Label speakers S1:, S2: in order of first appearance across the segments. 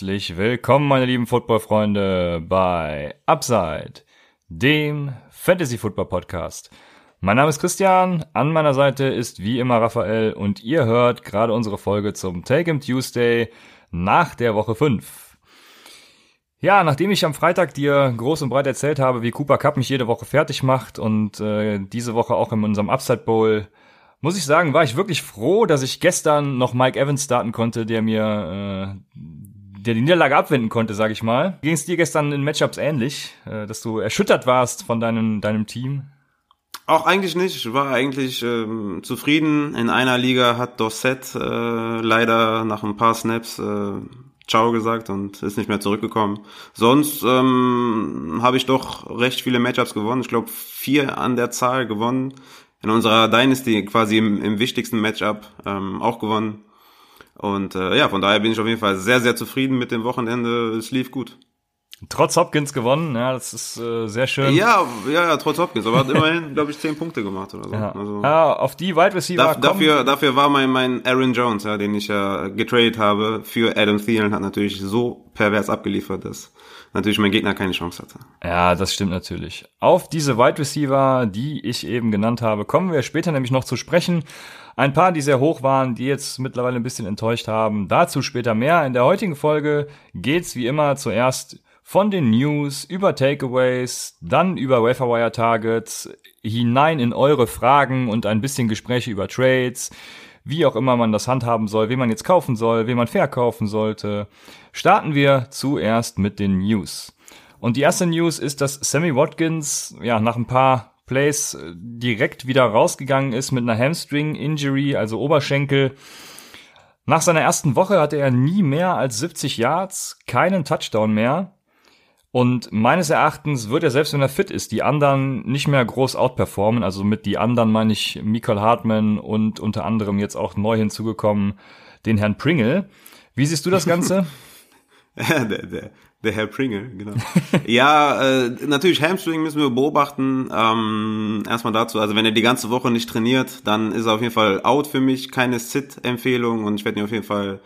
S1: Herzlich willkommen, meine lieben Football-Freunde, bei Upside, dem Fantasy-Football-Podcast. Mein Name ist Christian, an meiner Seite ist wie immer Raphael und ihr hört gerade unsere Folge zum Take 'em Tuesday nach der Woche 5. Ja, nachdem ich am Freitag dir groß und breit erzählt habe, wie Cooper Cup mich jede Woche fertig macht und äh, diese Woche auch in unserem Upside Bowl muss ich sagen, war ich wirklich froh, dass ich gestern noch Mike Evans starten konnte, der mir äh, der die Niederlage abwenden konnte, sag ich mal. Ging es dir gestern in Matchups ähnlich, äh, dass du erschüttert warst von deinem, deinem Team?
S2: Auch eigentlich nicht. Ich war eigentlich ähm, zufrieden. In einer Liga hat Dorset äh, leider nach ein paar Snaps äh, Ciao gesagt und ist nicht mehr zurückgekommen. Sonst ähm, habe ich doch recht viele Matchups gewonnen. Ich glaube vier an der Zahl gewonnen in unserer Dynasty quasi im, im wichtigsten Matchup ähm, auch gewonnen. Und äh, ja, von daher bin ich auf jeden Fall sehr, sehr zufrieden mit dem Wochenende. Es lief gut.
S1: Trotz Hopkins gewonnen, ja, das ist äh, sehr schön.
S2: Ja, ja, ja, trotz Hopkins, aber hat immerhin, glaube ich, zehn Punkte gemacht oder so.
S1: Ja, also, ja auf die Wide Receiver.
S2: Da, dafür, dafür war mein, mein Aaron Jones, ja, den ich ja getradet habe, für Adam Thielen, hat natürlich so pervers abgeliefert, dass natürlich mein Gegner keine Chance hatte.
S1: Ja, das stimmt natürlich. Auf diese Wide Receiver, die ich eben genannt habe, kommen wir später nämlich noch zu sprechen. Ein paar, die sehr hoch waren, die jetzt mittlerweile ein bisschen enttäuscht haben. Dazu später mehr. In der heutigen Folge geht's wie immer zuerst von den News über Takeaways, dann über Waferwire Targets, hinein in eure Fragen und ein bisschen Gespräche über Trades, wie auch immer man das handhaben soll, wen man jetzt kaufen soll, wen man verkaufen sollte. Starten wir zuerst mit den News. Und die erste News ist, dass Sammy Watkins ja nach ein paar Plays äh, direkt wieder rausgegangen ist mit einer Hamstring Injury, also Oberschenkel. Nach seiner ersten Woche hatte er nie mehr als 70 Yards, keinen Touchdown mehr. Und meines Erachtens wird er, selbst wenn er fit ist, die anderen nicht mehr groß outperformen. Also mit die anderen meine ich Michael Hartman und unter anderem jetzt auch neu hinzugekommen den Herrn Pringle. Wie siehst du das Ganze?
S2: der, der, der Herr Pringle, genau. ja, äh, natürlich Hamstring müssen wir beobachten. Ähm, erstmal dazu, also wenn er die ganze Woche nicht trainiert, dann ist er auf jeden Fall out für mich. Keine Sit-Empfehlung und ich werde ihn auf jeden Fall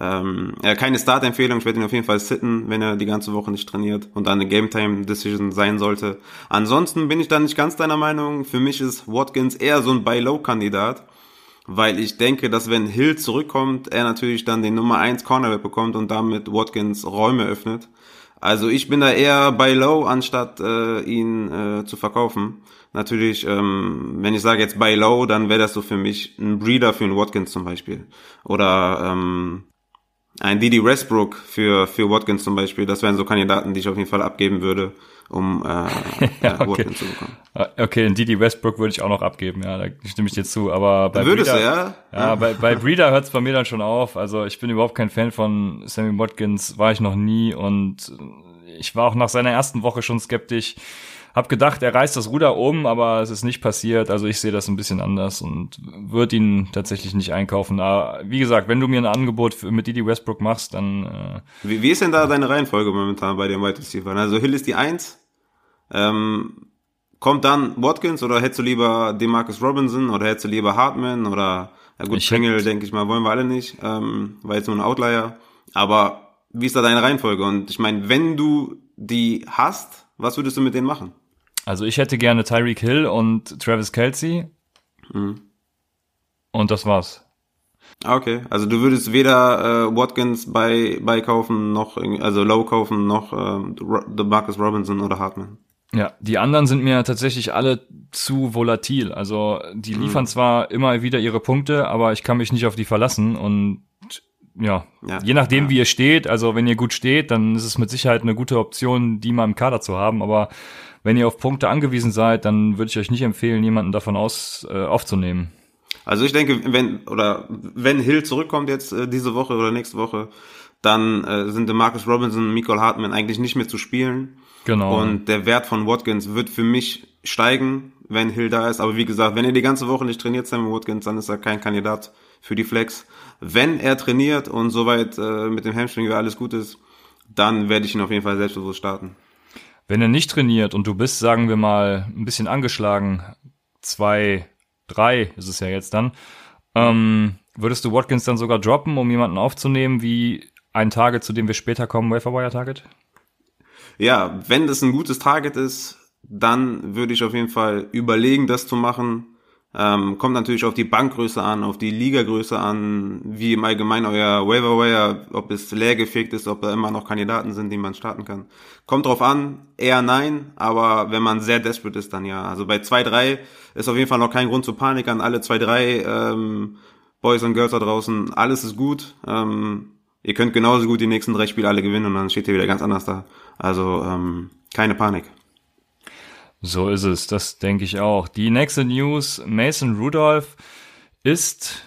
S2: ähm, ja, keine Start-Empfehlung, ich werde ihn auf jeden Fall sitten, wenn er die ganze Woche nicht trainiert und dann eine Game-Time-Decision sein sollte. Ansonsten bin ich da nicht ganz deiner Meinung. Für mich ist Watkins eher so ein Buy-Low-Kandidat, weil ich denke, dass wenn Hill zurückkommt, er natürlich dann den Nummer 1 Cornerback bekommt und damit Watkins Räume öffnet. Also ich bin da eher bei Low, anstatt äh, ihn äh, zu verkaufen. Natürlich, ähm, wenn ich sage jetzt bei Low, dann wäre das so für mich ein Breeder für einen Watkins zum Beispiel. Oder ähm, ein Didi Westbrook für, für Watkins zum Beispiel, das wären so Kandidaten, die ich auf jeden Fall abgeben würde, um äh, ja, okay. Watkins zu bekommen.
S1: Ah, okay, ein Didi Westbrook würde ich auch noch abgeben, ja, da stimme ich dir zu. Aber
S2: bei Würdest Breeder, du, ja?
S1: Ja, ja. bei, bei Breeder hört es bei mir dann schon auf. Also ich bin überhaupt kein Fan von Sammy Watkins, war ich noch nie und ich war auch nach seiner ersten Woche schon skeptisch hab gedacht, er reißt das Ruder um, aber es ist nicht passiert. Also ich sehe das ein bisschen anders und würde ihn tatsächlich nicht einkaufen. Aber wie gesagt, wenn du mir ein Angebot für, mit Didi Westbrook machst, dann. Äh,
S2: wie, wie ist denn da deine Reihenfolge momentan bei den White Receivers? Also Hill ist die Eins. Ähm, kommt dann Watkins oder hättest du lieber Demarcus Robinson oder hättest du lieber Hartman oder ja gut, Schengel, denke ich mal, wollen wir alle nicht, ähm, war jetzt nur ein Outlier. Aber wie ist da deine Reihenfolge? Und ich meine, wenn du die hast, was würdest du mit denen machen?
S1: Also ich hätte gerne Tyreek Hill und Travis Kelsey. Mhm. Und das war's.
S2: Ah, okay, also du würdest weder äh, Watkins bei, bei kaufen, noch, also Low kaufen, noch äh, Marcus Robinson oder Hartman.
S1: Ja, die anderen sind mir tatsächlich alle zu volatil. Also die mhm. liefern mhm. zwar immer wieder ihre Punkte, aber ich kann mich nicht auf die verlassen und ja, ja, je nachdem, ja. wie ihr steht, also wenn ihr gut steht, dann ist es mit Sicherheit eine gute Option, die mal im Kader zu haben. Aber wenn ihr auf Punkte angewiesen seid, dann würde ich euch nicht empfehlen, jemanden davon aus äh, aufzunehmen.
S2: Also ich denke, wenn oder wenn Hill zurückkommt jetzt äh, diese Woche oder nächste Woche, dann äh, sind der Marcus Robinson, Michael Hartman eigentlich nicht mehr zu spielen.
S1: Genau.
S2: Und der Wert von Watkins wird für mich steigen, wenn Hill da ist. Aber wie gesagt, wenn er die ganze Woche nicht trainiert, Sam Watkins, dann ist er kein Kandidat für die Flex. Wenn er trainiert und soweit äh, mit dem Hamstring alles gut ist, dann werde ich ihn auf jeden Fall selbstbewusst starten.
S1: Wenn er nicht trainiert und du bist, sagen wir mal, ein bisschen angeschlagen, zwei, drei ist es ja jetzt dann, ähm, würdest du Watkins dann sogar droppen, um jemanden aufzunehmen wie ein Target, zu dem wir später kommen, Waferwire Target?
S2: Ja, wenn das ein gutes Target ist, dann würde ich auf jeden Fall überlegen, das zu machen. Ähm, kommt natürlich auf die Bankgröße an, auf die Ligagröße an, wie im Allgemeinen euer Waiver ob es leergefegt ist, ob da immer noch Kandidaten sind, die man starten kann. Kommt drauf an, eher nein, aber wenn man sehr desperate ist, dann ja. Also bei 2-3 ist auf jeden Fall noch kein Grund zur Panik an alle 2-3 ähm, Boys und Girls da draußen. Alles ist gut. Ähm, ihr könnt genauso gut die nächsten drei Spiele alle gewinnen und dann steht ihr wieder ganz anders da. Also ähm, keine Panik.
S1: So ist es, das denke ich auch. Die nächste News, Mason Rudolph ist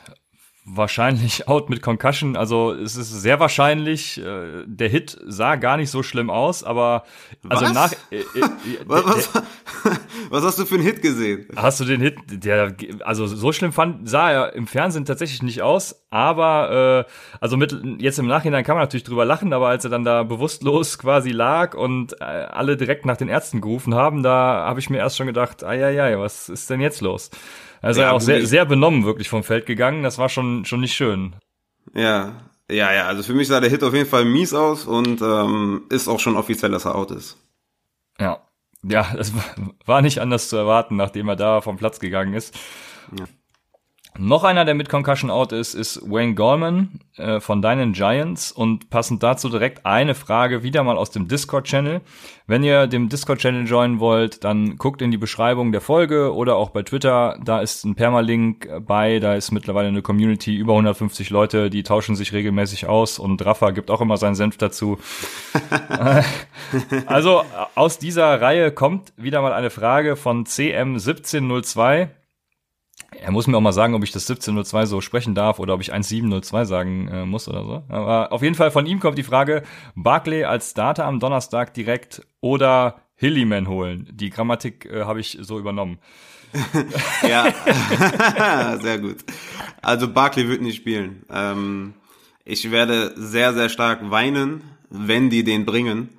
S1: wahrscheinlich out mit Concussion. Also es ist sehr wahrscheinlich. Äh, der Hit sah gar nicht so schlimm aus, aber also
S2: was?
S1: nach. Äh,
S2: äh, was, was, was, hast du für einen Hit gesehen?
S1: Hast du den Hit? Der also so schlimm fand sah er im Fernsehen tatsächlich nicht aus, aber äh, also mit jetzt im Nachhinein kann man natürlich drüber lachen, aber als er dann da bewusstlos quasi lag und äh, alle direkt nach den Ärzten gerufen haben, da habe ich mir erst schon gedacht, ei, ei, was ist denn jetzt los? Also ja, auch sehr, sehr benommen wirklich vom Feld gegangen. Das war schon, schon nicht schön.
S2: Ja, ja, ja. Also für mich sah der Hit auf jeden Fall mies aus und ähm, ist auch schon offiziell, dass er out ist.
S1: Ja. Ja, das war nicht anders zu erwarten, nachdem er da vom Platz gegangen ist. Ja. Noch einer, der mit Concussion out ist, ist Wayne Gallman äh, von deinen Giants. Und passend dazu direkt eine Frage wieder mal aus dem Discord-Channel. Wenn ihr dem Discord-Channel joinen wollt, dann guckt in die Beschreibung der Folge oder auch bei Twitter, da ist ein Permalink bei, da ist mittlerweile eine Community, über 150 Leute, die tauschen sich regelmäßig aus. Und Rafa gibt auch immer seinen Senf dazu. also aus dieser Reihe kommt wieder mal eine Frage von CM1702 er muss mir auch mal sagen, ob ich das 1702 so sprechen darf oder ob ich 1702 sagen äh, muss oder so. Aber auf jeden Fall von ihm kommt die Frage, Barclay als Starter am Donnerstag direkt oder Hillyman holen. Die Grammatik äh, habe ich so übernommen.
S2: ja, sehr gut. Also Barclay wird nicht spielen. Ähm, ich werde sehr, sehr stark weinen, wenn die den bringen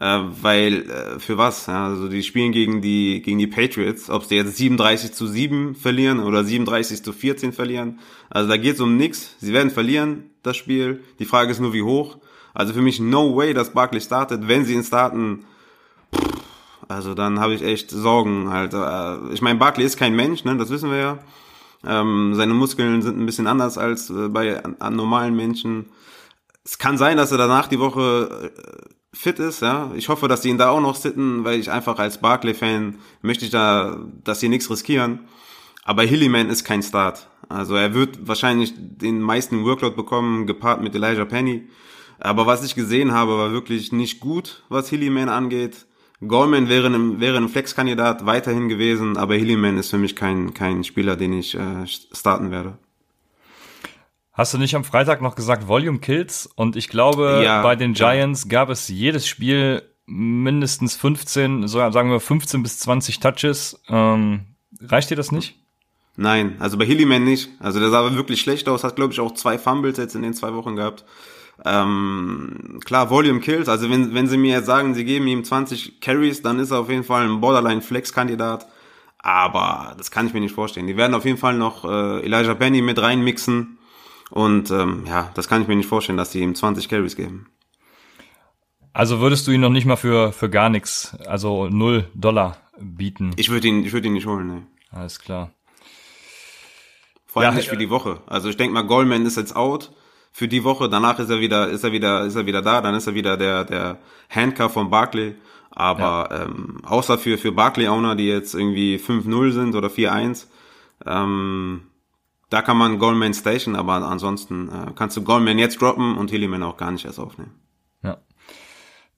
S2: äh, weil äh, für was? Ja, also die spielen gegen die gegen die Patriots, ob sie jetzt 37 zu 7 verlieren oder 37 zu 14 verlieren. Also da geht es um nichts. Sie werden verlieren das Spiel. Die Frage ist nur wie hoch. Also für mich no way, dass Barkley startet. Wenn sie ihn starten, also dann habe ich echt Sorgen halt. Äh, ich meine, Barkley ist kein Mensch, ne? Das wissen wir ja. Ähm, seine Muskeln sind ein bisschen anders als äh, bei an, an normalen Menschen. Es kann sein, dass er danach die Woche äh, fit ist, ja. Ich hoffe, dass die ihn da auch noch sitten, weil ich einfach als Barclay-Fan möchte ich da, dass sie nichts riskieren. Aber Hillyman ist kein Start. Also er wird wahrscheinlich den meisten Workload bekommen, gepaart mit Elijah Penny. Aber was ich gesehen habe, war wirklich nicht gut, was Hillyman angeht. Goldman wäre ein, wäre ein Flex-Kandidat weiterhin gewesen, aber Hillyman ist für mich kein, kein Spieler, den ich äh, starten werde.
S1: Hast du nicht am Freitag noch gesagt Volume Kills? Und ich glaube, ja, bei den Giants ja. gab es jedes Spiel mindestens 15, sagen wir 15 bis 20 Touches. Ähm, reicht dir das nicht?
S2: Nein, also bei Hillyman nicht. Also der sah aber wirklich schlecht aus, hat glaube ich auch zwei Fumbles jetzt in den zwei Wochen gehabt. Ähm, klar, Volume Kills, also wenn, wenn sie mir jetzt sagen, sie geben ihm 20 Carries, dann ist er auf jeden Fall ein Borderline-Flex-Kandidat. Aber das kann ich mir nicht vorstellen. Die werden auf jeden Fall noch äh, Elijah Penny mit reinmixen. Und ähm, ja, das kann ich mir nicht vorstellen, dass sie ihm 20 Carries geben.
S1: Also würdest du ihn noch nicht mal für, für gar nichts, also null Dollar bieten?
S2: Ich würde ihn, ich würde ihn nicht holen, ne.
S1: Alles klar.
S2: Vor allem ja, nicht für die Woche. Also ich denke mal, Goldman ist jetzt out für die Woche. Danach ist er wieder, ist er wieder, ist er wieder da. Dann ist er wieder der, der Handcuff von Barkley. Aber ja. ähm, außer für, für Barkley-Owner, die jetzt irgendwie 5-0 sind oder 4-1, ähm, da kann man Goldman station, aber ansonsten äh, kannst du Goldman jetzt droppen und Hillyman auch gar nicht erst aufnehmen.
S1: Ja,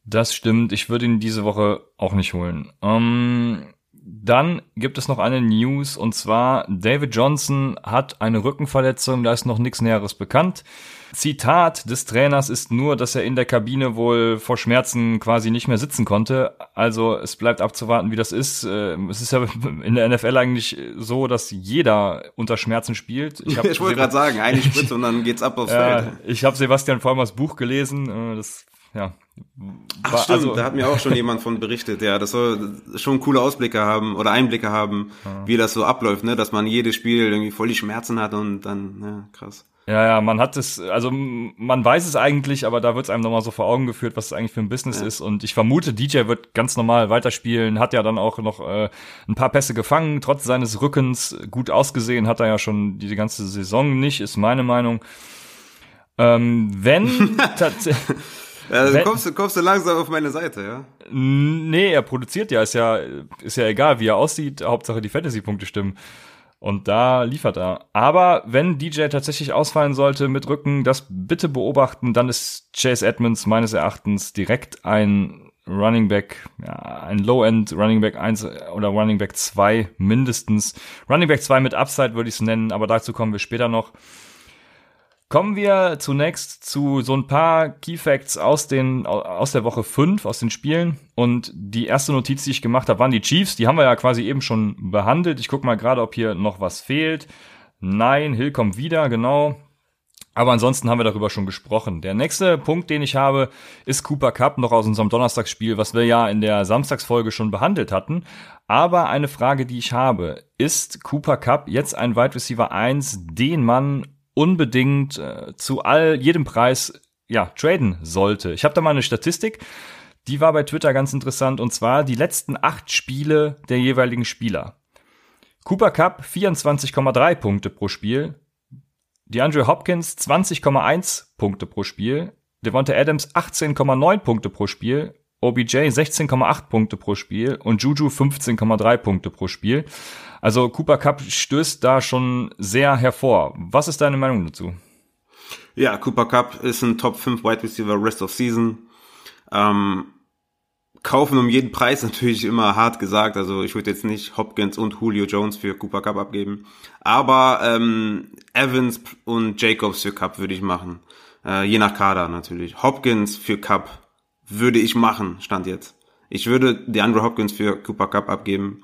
S1: das stimmt. Ich würde ihn diese Woche auch nicht holen. Ähm, dann gibt es noch eine News und zwar David Johnson hat eine Rückenverletzung, da ist noch nichts Näheres bekannt. Zitat des Trainers ist nur, dass er in der Kabine wohl vor Schmerzen quasi nicht mehr sitzen konnte. Also es bleibt abzuwarten, wie das ist. Ähm, es ist ja in der NFL eigentlich so, dass jeder unter Schmerzen spielt.
S2: Ich, ich wollte gerade sagen, eine Spritze und dann geht's ab aufs ja, Feld.
S1: Ich habe Sebastian Vollmers Buch gelesen. Äh, das ja.
S2: Ach, stimmt, also, da hat mir auch schon jemand von berichtet, ja, das soll schon coole Ausblicke haben oder Einblicke haben, ja. wie das so abläuft, ne, dass man jedes Spiel irgendwie voll die Schmerzen hat und dann, ja, krass.
S1: Ja, ja, man hat es, also man weiß es eigentlich, aber da wird es einem nochmal so vor Augen geführt, was es eigentlich für ein Business ja. ist. Und ich vermute, DJ wird ganz normal weiterspielen, hat ja dann auch noch äh, ein paar Pässe gefangen, trotz seines Rückens gut ausgesehen, hat er ja schon die, die ganze Saison nicht, ist meine Meinung. Ähm, wenn tatsächlich.
S2: Ja, du kommst, kommst du langsam auf meine Seite, ja?
S1: Nee, er produziert ja, ist ja, ist ja egal, wie er aussieht, Hauptsache die Fantasy-Punkte stimmen. Und da liefert er. Aber wenn DJ tatsächlich ausfallen sollte mit Rücken, das bitte beobachten, dann ist Chase Edmonds meines Erachtens direkt ein Running Back, ja, ein Low-End Running Back 1 oder Running Back 2 mindestens. Running Back 2 mit Upside würde ich es nennen, aber dazu kommen wir später noch. Kommen wir zunächst zu so ein paar Key Facts aus, den, aus der Woche 5, aus den Spielen. Und die erste Notiz, die ich gemacht habe, waren die Chiefs. Die haben wir ja quasi eben schon behandelt. Ich gucke mal gerade, ob hier noch was fehlt. Nein, Hill kommt wieder, genau. Aber ansonsten haben wir darüber schon gesprochen. Der nächste Punkt, den ich habe, ist Cooper Cup noch aus unserem Donnerstagsspiel, was wir ja in der Samstagsfolge schon behandelt hatten. Aber eine Frage, die ich habe, ist Cooper Cup jetzt ein Wide Receiver 1, den man unbedingt äh, zu all jedem Preis ja traden sollte. Ich habe da mal eine Statistik, die war bei Twitter ganz interessant und zwar die letzten acht Spiele der jeweiligen Spieler. Cooper Cup 24,3 Punkte pro Spiel, DeAndre Hopkins 20,1 Punkte pro Spiel, Devonta Adams 18,9 Punkte pro Spiel, OBJ 16,8 Punkte pro Spiel und Juju 15,3 Punkte pro Spiel. Also Cooper Cup stößt da schon sehr hervor. Was ist deine Meinung dazu?
S2: Ja, Cooper Cup ist ein Top 5 Wide Receiver Rest of Season. Ähm, kaufen um jeden Preis natürlich immer hart gesagt. Also ich würde jetzt nicht Hopkins und Julio Jones für Cooper Cup abgeben. Aber ähm, Evans und Jacobs für Cup würde ich machen. Äh, je nach Kader natürlich. Hopkins für Cup würde ich machen, stand jetzt. Ich würde die Andrew Hopkins für Cooper Cup abgeben.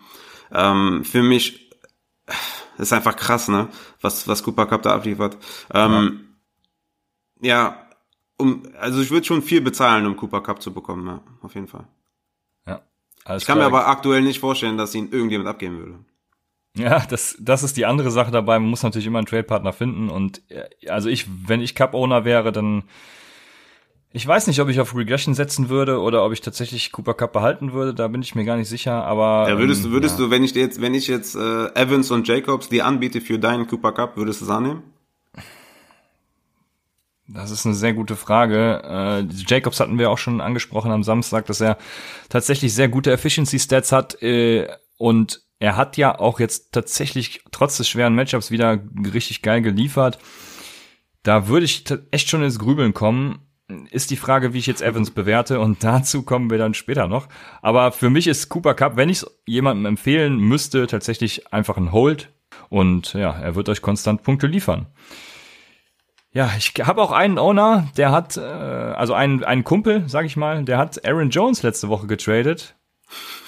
S2: Ähm, für mich ist einfach krass, ne? Was, was Cooper Cup da abliefert. Ähm, ja. ja, um, also ich würde schon viel bezahlen, um Cooper Cup zu bekommen, ja, auf jeden Fall.
S1: Ja.
S2: ich kann klar. mir aber aktuell nicht vorstellen, dass ihn irgendjemand abgeben würde.
S1: Ja, das, das ist die andere Sache dabei. Man muss natürlich immer einen Trade-Partner finden. Und äh, also ich, wenn ich Cup-Owner wäre, dann ich weiß nicht, ob ich auf Regression setzen würde oder ob ich tatsächlich Cooper Cup behalten würde. Da bin ich mir gar nicht sicher. Aber
S2: ja, würdest du, ähm, würdest ja. du, wenn ich jetzt, wenn ich jetzt äh, Evans und Jacobs die anbiete für deinen Cooper Cup, würdest du es annehmen?
S1: Das ist eine sehr gute Frage. Äh, Jacobs hatten wir auch schon angesprochen am Samstag, dass er tatsächlich sehr gute Efficiency Stats hat äh, und er hat ja auch jetzt tatsächlich trotz des schweren Matchups wieder richtig geil geliefert. Da würde ich echt schon ins Grübeln kommen ist die Frage, wie ich jetzt Evans bewerte und dazu kommen wir dann später noch. Aber für mich ist Cooper Cup, wenn ich es jemandem empfehlen müsste, tatsächlich einfach ein Hold und ja, er wird euch konstant Punkte liefern. Ja, ich habe auch einen Owner, der hat, äh, also einen, einen Kumpel, sag ich mal, der hat Aaron Jones letzte Woche getradet.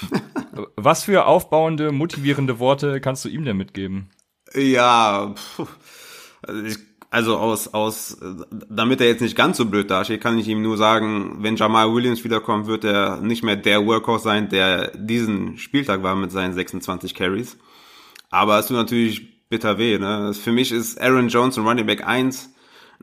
S1: Was für aufbauende, motivierende Worte kannst du ihm denn mitgeben?
S2: Ja, pff, also ich also aus, aus, damit er jetzt nicht ganz so blöd dasteht, kann ich ihm nur sagen, wenn Jamal Williams wiederkommt, wird er nicht mehr der Workhorse sein, der diesen Spieltag war mit seinen 26 Carries. Aber es tut natürlich bitter weh, ne? Für mich ist Aaron Jones ein Running Back 1,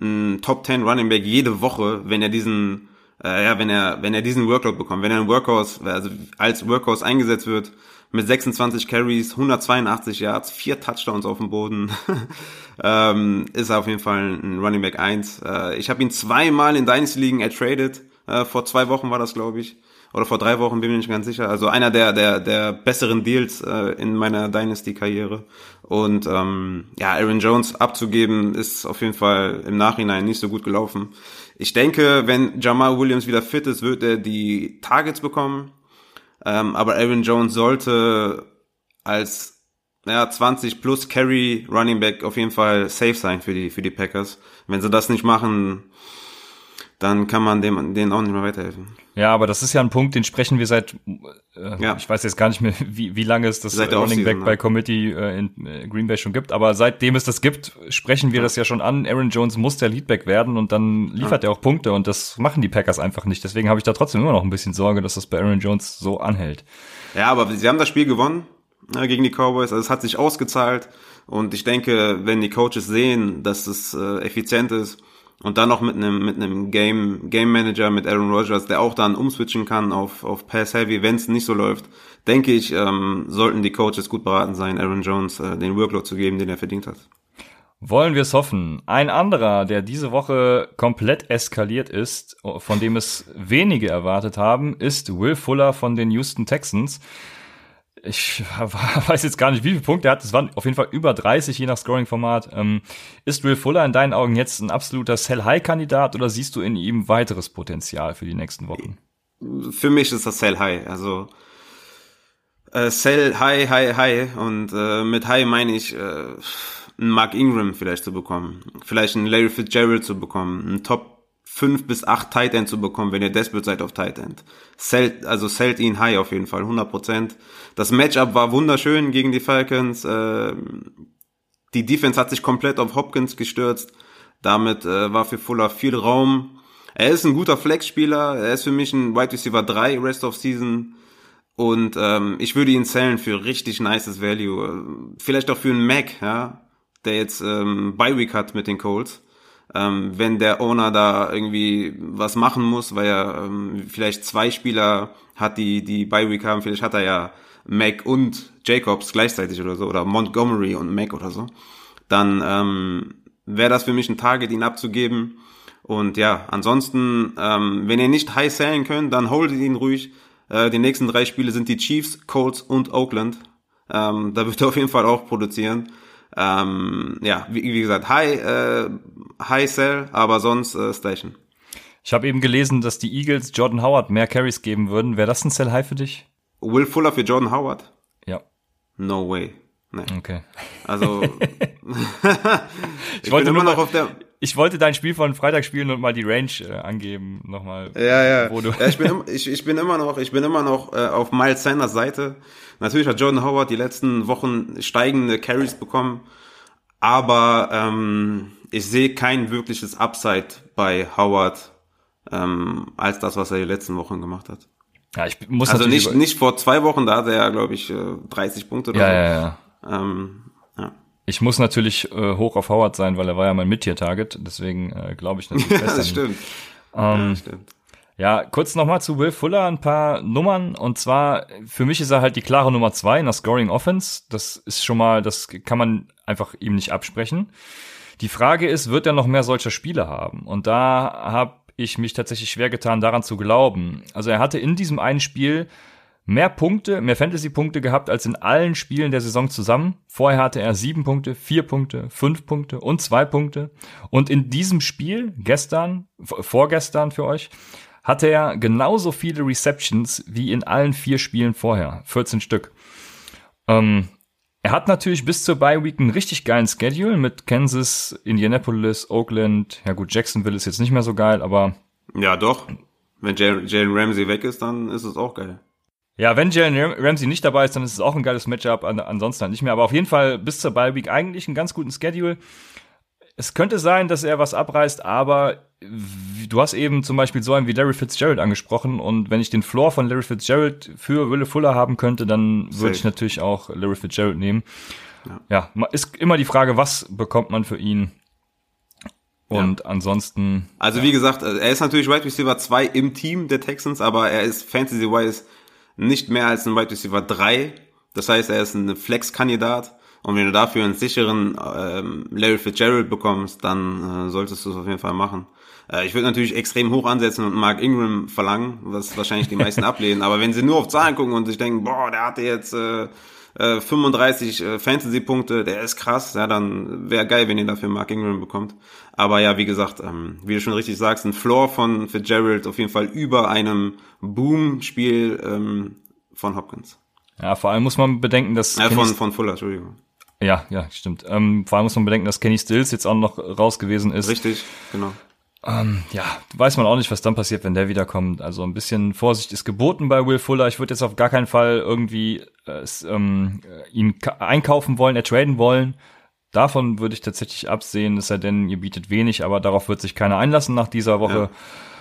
S2: ein Top 10 Running Back jede Woche, wenn er diesen, äh, ja, wenn er, wenn er diesen Workload bekommt, wenn er ein Workhorse, also als Workhorse eingesetzt wird, mit 26 Carries, 182 Yards, vier Touchdowns auf dem Boden. ähm, ist auf jeden Fall ein Running Back 1. Äh, ich habe ihn zweimal in Dynasty Ligen ertradet. Äh, vor zwei Wochen war das, glaube ich. Oder vor drei Wochen, bin ich nicht ganz sicher. Also einer der, der, der besseren Deals äh, in meiner Dynasty-Karriere. Und ähm, ja, Aaron Jones abzugeben, ist auf jeden Fall im Nachhinein nicht so gut gelaufen. Ich denke, wenn Jamal Williams wieder fit ist, wird er die Targets bekommen. Ähm, aber Aaron Jones sollte als ja, 20 plus Carry Running Back auf jeden Fall safe sein für die, für die Packers. Wenn sie das nicht machen, dann kann man dem, denen auch nicht mehr weiterhelfen.
S1: Ja, aber das ist ja ein Punkt, den sprechen wir seit, äh, ja. ich weiß jetzt gar nicht mehr, wie, wie lange es das seit Running Back ne? bei Committee äh, in äh, Green Bay schon gibt, aber seitdem es das gibt, sprechen wir ja. das ja schon an. Aaron Jones muss der Leadback werden und dann liefert ja. er auch Punkte und das machen die Packers einfach nicht. Deswegen habe ich da trotzdem immer noch ein bisschen Sorge, dass das bei Aaron Jones so anhält.
S2: Ja, aber sie haben das Spiel gewonnen äh, gegen die Cowboys. Also es hat sich ausgezahlt. Und ich denke, wenn die Coaches sehen, dass es äh, effizient ist und dann noch mit einem mit einem Game Game Manager mit Aaron Rodgers, der auch dann umswitchen kann auf auf Pass Heavy, wenn es nicht so läuft, denke ich, ähm, sollten die Coaches gut beraten sein, Aaron Jones äh, den Workload zu geben, den er verdient hat.
S1: Wollen wir es hoffen. Ein anderer, der diese Woche komplett eskaliert ist, von dem es wenige erwartet haben, ist Will Fuller von den Houston Texans. Ich weiß jetzt gar nicht, wie viele Punkte er hat. Es waren auf jeden Fall über 30, je nach Scoring-Format. Ähm, ist Will Fuller in deinen Augen jetzt ein absoluter Sell-High-Kandidat oder siehst du in ihm weiteres Potenzial für die nächsten Wochen?
S2: Für mich ist das Sell-High. Also äh, Sell High, High, High. Und äh, mit High meine ich... Äh, einen Mark Ingram vielleicht zu bekommen, vielleicht einen Larry Fitzgerald zu bekommen, einen Top 5 bis 8 Tight End zu bekommen, wenn ihr desperate seid auf Tight End. Sellt, also sellt ihn high auf jeden Fall, 100%. Das Matchup war wunderschön gegen die Falcons. Äh, die Defense hat sich komplett auf Hopkins gestürzt. Damit äh, war für Fuller viel Raum. Er ist ein guter Flex-Spieler. Er ist für mich ein Wide Receiver 3 Rest of Season. Und ähm, ich würde ihn zählen für richtig nices Value. Vielleicht auch für einen Mac, ja der jetzt ähm, Bi-Week hat mit den Colts. Ähm, wenn der Owner da irgendwie was machen muss, weil er ähm, vielleicht zwei Spieler hat, die die Bi-Week haben, vielleicht hat er ja Mac und Jacobs gleichzeitig oder so, oder Montgomery und Mac oder so, dann ähm, wäre das für mich ein Target, ihn abzugeben. Und ja, ansonsten, ähm, wenn ihr nicht high sellen könnt, dann holdet ihn ruhig. Äh, die nächsten drei Spiele sind die Chiefs, Colts und Oakland. Ähm, da wird er auf jeden Fall auch produzieren. Ähm, ja, wie, wie, gesagt, High, äh, High Sell, aber sonst äh, Station.
S1: Ich habe eben gelesen, dass die Eagles Jordan Howard mehr Carries geben würden. Wäre das ein Sell High für dich?
S2: Will Fuller für Jordan Howard?
S1: Ja.
S2: No way.
S1: Nee. Okay.
S2: Also
S1: ich, ich wollte nur noch auf der ich wollte dein Spiel von Freitag spielen und mal die Range äh, angeben nochmal.
S2: Ja, ja. Wo du ja ich, bin, ich, ich bin immer noch, ich bin immer noch äh, auf Miles Sanders Seite. Natürlich hat Jordan Howard die letzten Wochen steigende Carries bekommen, aber ähm, ich sehe kein wirkliches Upside bei Howard ähm, als das, was er die letzten Wochen gemacht hat.
S1: Ja, ich muss
S2: also nicht nicht vor zwei Wochen, da hatte er glaube ich 30 äh, Punkte oder
S1: ja,
S2: so.
S1: Ja, ja.
S2: Ähm, ja.
S1: Ich muss natürlich äh, hoch auf Howard sein, weil er war ja mein Mid-Tier-Target, deswegen äh, glaube ich natürlich
S2: besser. das stimmt.
S1: Ähm, ja, stimmt. Ja, kurz nochmal zu Will Fuller ein paar Nummern. Und zwar, für mich ist er halt die klare Nummer zwei in der Scoring Offense. Das ist schon mal, das kann man einfach ihm nicht absprechen. Die Frage ist, wird er noch mehr solcher Spiele haben? Und da habe ich mich tatsächlich schwer getan, daran zu glauben. Also er hatte in diesem einen Spiel mehr Punkte, mehr Fantasy-Punkte gehabt als in allen Spielen der Saison zusammen. Vorher hatte er sieben Punkte, vier Punkte, fünf Punkte und zwei Punkte. Und in diesem Spiel, gestern, vorgestern für euch, hatte er genauso viele Receptions wie in allen vier Spielen vorher. 14 Stück. Ähm, er hat natürlich bis zur Bye Week einen richtig geilen Schedule mit Kansas, Indianapolis, Oakland. Ja gut, Jacksonville ist jetzt nicht mehr so geil, aber.
S2: Ja, doch. Wenn Jalen Ramsey weg ist, dann ist es auch geil.
S1: Ja, wenn Jalen Ramsey nicht dabei ist, dann ist es auch ein geiles Matchup, ansonsten halt nicht mehr. Aber auf jeden Fall bis zur Bye Week eigentlich einen ganz guten Schedule. Es könnte sein, dass er was abreißt, aber du hast eben zum Beispiel so einen wie Larry Fitzgerald angesprochen und wenn ich den Floor von Larry Fitzgerald für Wille Fuller haben könnte, dann würde ich natürlich auch Larry Fitzgerald nehmen. Ja. ja, ist immer die Frage, was bekommt man für ihn? Und ja. ansonsten.
S2: Also ja. wie gesagt, er ist natürlich Wide Receiver 2 im Team der Texans, aber er ist Fantasy-wise nicht mehr als ein Wide Receiver 3. Das heißt, er ist ein Flex-Kandidat. Und wenn du dafür einen sicheren ähm, Larry Fitzgerald bekommst, dann äh, solltest du es auf jeden Fall machen. Äh, ich würde natürlich extrem hoch ansetzen und Mark Ingram verlangen, was wahrscheinlich die meisten ablehnen. Aber wenn sie nur auf Zahlen gucken und sich denken, boah, der hatte jetzt äh, äh, 35 äh, Fantasy-Punkte, der ist krass, ja, dann wäre geil, wenn ihr dafür Mark Ingram bekommt. Aber ja, wie gesagt, ähm, wie du schon richtig sagst, ein Floor von Fitzgerald auf jeden Fall über einem Boom-Spiel ähm, von Hopkins.
S1: Ja, vor allem muss man bedenken, dass.
S2: Ja, von, von Fuller, Entschuldigung.
S1: Ja, ja, stimmt. Ähm, vor allem muss man bedenken, dass Kenny Stills jetzt auch noch raus gewesen ist.
S2: Richtig, genau.
S1: Ähm, ja, weiß man auch nicht, was dann passiert, wenn der wiederkommt. Also ein bisschen Vorsicht ist geboten bei Will Fuller. Ich würde jetzt auf gar keinen Fall irgendwie äh, ähm, ihn einkaufen wollen, ertraden wollen. Davon würde ich tatsächlich absehen, es sei denn, ihr bietet wenig, aber darauf wird sich keiner einlassen nach dieser Woche. Ja,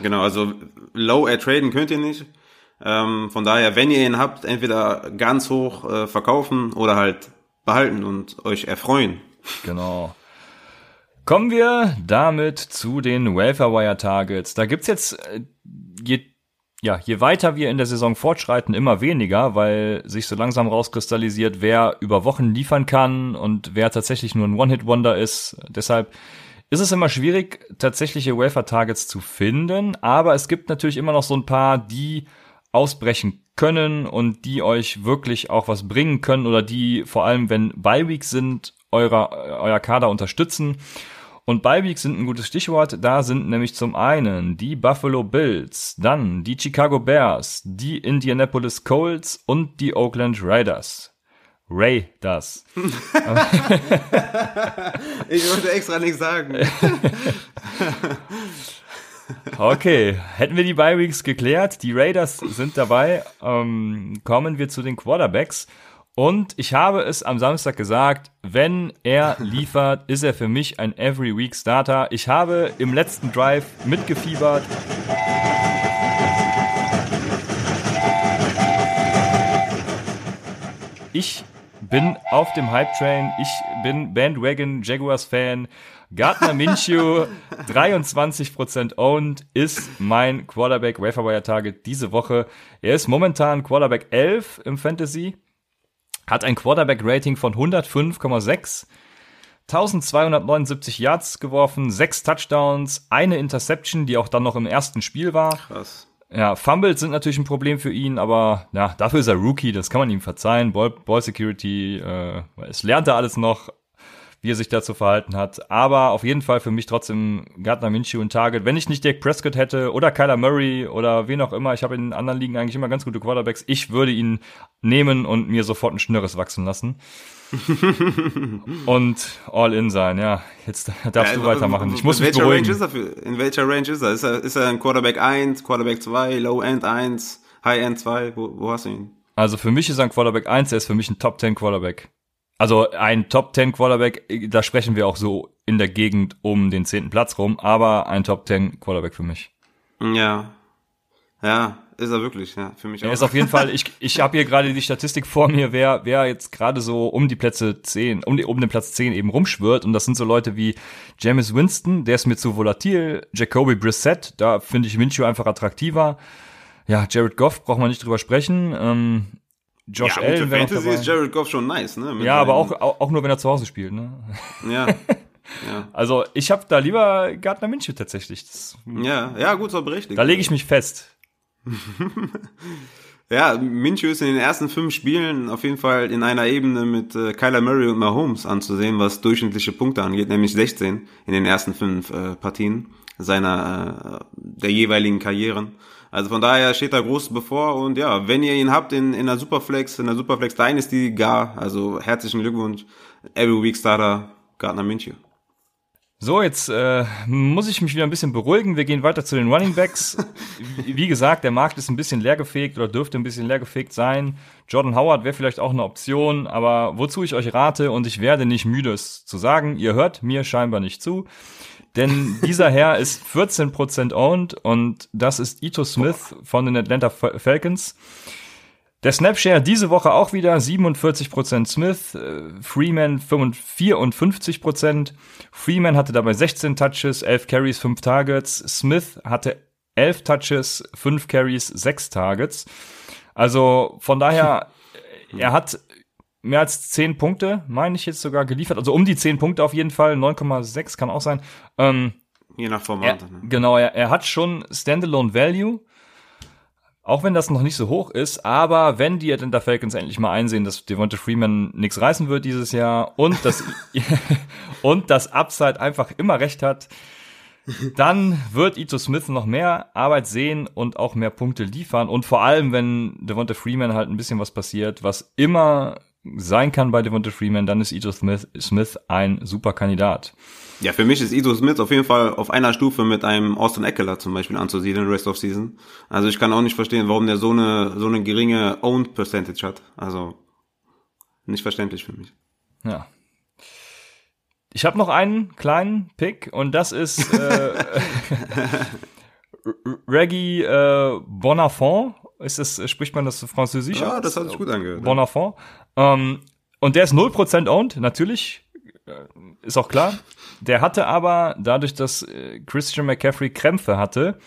S2: genau, also low ertraden könnt ihr nicht. Ähm, von daher, wenn ihr ihn habt, entweder ganz hoch äh, verkaufen oder halt behalten und euch erfreuen.
S1: Genau. Kommen wir damit zu den Welfare Wire Targets. Da gibt's jetzt äh, je, ja, je weiter wir in der Saison fortschreiten, immer weniger, weil sich so langsam rauskristallisiert, wer über Wochen liefern kann und wer tatsächlich nur ein One-Hit-Wonder ist. Deshalb ist es immer schwierig, tatsächliche Welfare Targets zu finden, aber es gibt natürlich immer noch so ein paar, die ausbrechen können und die euch wirklich auch was bringen können oder die vor allem, wenn Bye-Weeks sind, eurer, euer Kader unterstützen. Und Bye-Weeks sind ein gutes Stichwort. Da sind nämlich zum einen die Buffalo Bills, dann die Chicago Bears, die Indianapolis Colts und die Oakland Raiders. Ray das.
S2: ich wollte extra nichts sagen.
S1: Okay, hätten wir die Bye Weeks geklärt, die Raiders sind dabei, ähm, kommen wir zu den Quarterbacks. Und ich habe es am Samstag gesagt, wenn er liefert, ist er für mich ein Every Week Starter. Ich habe im letzten Drive mitgefiebert. Ich bin auf dem Hype Train. Ich bin Bandwagon Jaguars Fan. Gardner Minshew, 23% owned, ist mein Quarterback Waferwire Target diese Woche. Er ist momentan Quarterback 11 im Fantasy, hat ein Quarterback Rating von 105,6. 1279 Yards geworfen, sechs Touchdowns, eine Interception, die auch dann noch im ersten Spiel war. Krass. Ja, Fumbles sind natürlich ein Problem für ihn, aber ja, dafür ist er Rookie, das kann man ihm verzeihen. Ball, Ball Security, äh, es lernt er alles noch, wie er sich dazu verhalten hat. Aber auf jeden Fall für mich trotzdem Gardner Minshew und Target. Wenn ich nicht Dick Prescott hätte oder Kyler Murray oder wen auch immer, ich habe in anderen Ligen eigentlich immer ganz gute Quarterbacks, ich würde ihn nehmen und mir sofort ein Schnürres wachsen lassen. und all in sein, ja. Jetzt darfst ja, du weitermachen. Ich muss mich beruhigen.
S2: Range ist er für, in welcher Range ist er? Ist er, ist er ein Quarterback 1, Quarterback 2, Low End 1, High End 2? Wo, wo hast du ihn?
S1: Also für mich ist er ein Quarterback 1, er ist für mich ein Top 10 Quarterback. Also ein Top 10 Quarterback, da sprechen wir auch so in der Gegend um den zehnten Platz rum, aber ein Top 10 Quarterback für mich.
S2: Ja. Ja, ist er wirklich, ja, für mich
S1: er auch. Er ist auf jeden Fall, ich, ich habe hier gerade die Statistik vor mir, wer, wer jetzt gerade so um die Plätze 10, um, die, um den Platz 10 eben rumschwirrt. Und das sind so Leute wie James Winston, der ist mir zu volatil, Jacoby Brissett, da finde ich Minshew einfach attraktiver. Ja, Jared Goff braucht man nicht drüber sprechen. Ähm,
S2: Josh ja, Allen wäre Fantasy ist Jared Goff schon nice, ne?
S1: Mit ja, aber auch, auch nur, wenn er zu Hause spielt, ne?
S2: Ja.
S1: ja. Also ich habe da lieber Gardner Minshew tatsächlich. Das,
S2: ja, ja, gut, so berichtigt.
S1: Da lege ich mich fest.
S2: ja, Minshew ist in den ersten fünf Spielen auf jeden Fall in einer Ebene mit äh, Kyler Murray und Mahomes anzusehen, was durchschnittliche Punkte angeht, nämlich 16 in den ersten fünf äh, Partien seiner äh, der jeweiligen Karrieren. Also von daher steht da groß bevor und ja, wenn ihr ihn habt in, in der Superflex, in der Superflex Dynasty, gar, also herzlichen Glückwunsch, Every Week Starter Gardner Minshew.
S1: So, jetzt äh, muss ich mich wieder ein bisschen beruhigen. Wir gehen weiter zu den Running Backs. Wie gesagt, der Markt ist ein bisschen leergefegt oder dürfte ein bisschen leergefegt sein. Jordan Howard wäre vielleicht auch eine Option, aber wozu ich euch rate und ich werde nicht müde es zu sagen, ihr hört mir scheinbar nicht zu. Denn dieser Herr ist 14% owned und das ist Ito Smith von den Atlanta Falcons. Der Snapshare diese Woche auch wieder 47% Smith, äh, Freeman 54%. Freeman hatte dabei 16 Touches, 11 Carries, 5 Targets. Smith hatte 11 Touches, 5 Carries, 6 Targets. Also von daher, er hat mehr als 10 Punkte, meine ich jetzt sogar, geliefert. Also um die 10 Punkte auf jeden Fall. 9,6 kann auch sein. Ähm,
S2: Je nach Format.
S1: Er, ne? Genau, er, er hat schon Standalone Value. Auch wenn das noch nicht so hoch ist, aber wenn die Atlanta Falcons endlich mal einsehen, dass Devonta Freeman nichts reißen wird dieses Jahr und das, und das Upside einfach immer recht hat, dann wird Ito Smith noch mehr Arbeit sehen und auch mehr Punkte liefern. Und vor allem, wenn Devonta Freeman halt ein bisschen was passiert, was immer sein kann bei Devonta Freeman, dann ist Ito Smith, Smith ein super Kandidat.
S2: Ja, für mich ist Ito Smith auf jeden Fall auf einer Stufe mit einem Austin Eckler zum Beispiel anzusiedeln, Rest of Season. Also ich kann auch nicht verstehen, warum der so eine, so eine geringe Owned Percentage hat. Also nicht verständlich für mich.
S1: Ja. Ich habe noch einen kleinen Pick und das ist äh, Reggie äh, Bonafont ist das, spricht man das Französisch?
S2: Ja, das hat sich gut angehört.
S1: Bonafont. Ähm, und der ist 0% owned, natürlich. Äh, ist auch klar. Der hatte aber, dadurch, dass äh, Christian McCaffrey Krämpfe hatte,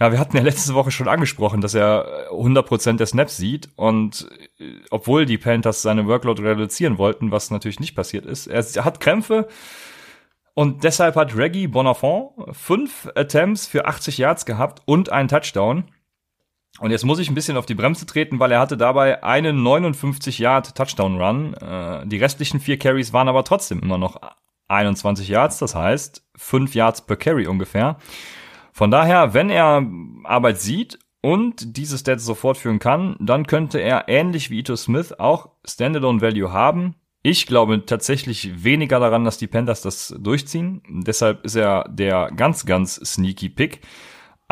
S1: ja, wir hatten ja letzte Woche schon angesprochen, dass er 100% der Snaps sieht und äh, obwohl die Panthers seine Workload reduzieren wollten, was natürlich nicht passiert ist, er hat Krämpfe und deshalb hat Reggie Bonafont fünf Attempts für 80 Yards gehabt und einen Touchdown. Und jetzt muss ich ein bisschen auf die Bremse treten, weil er hatte dabei einen 59 Yard Touchdown Run. Äh, die restlichen vier Carries waren aber trotzdem immer noch 21 Yards, das heißt 5 Yards per Carry ungefähr. Von daher, wenn er Arbeit sieht und diese Stats sofort führen kann, dann könnte er ähnlich wie Ito Smith auch Standalone Value haben. Ich glaube tatsächlich weniger daran, dass die Panthers das durchziehen. Deshalb ist er der ganz, ganz sneaky Pick.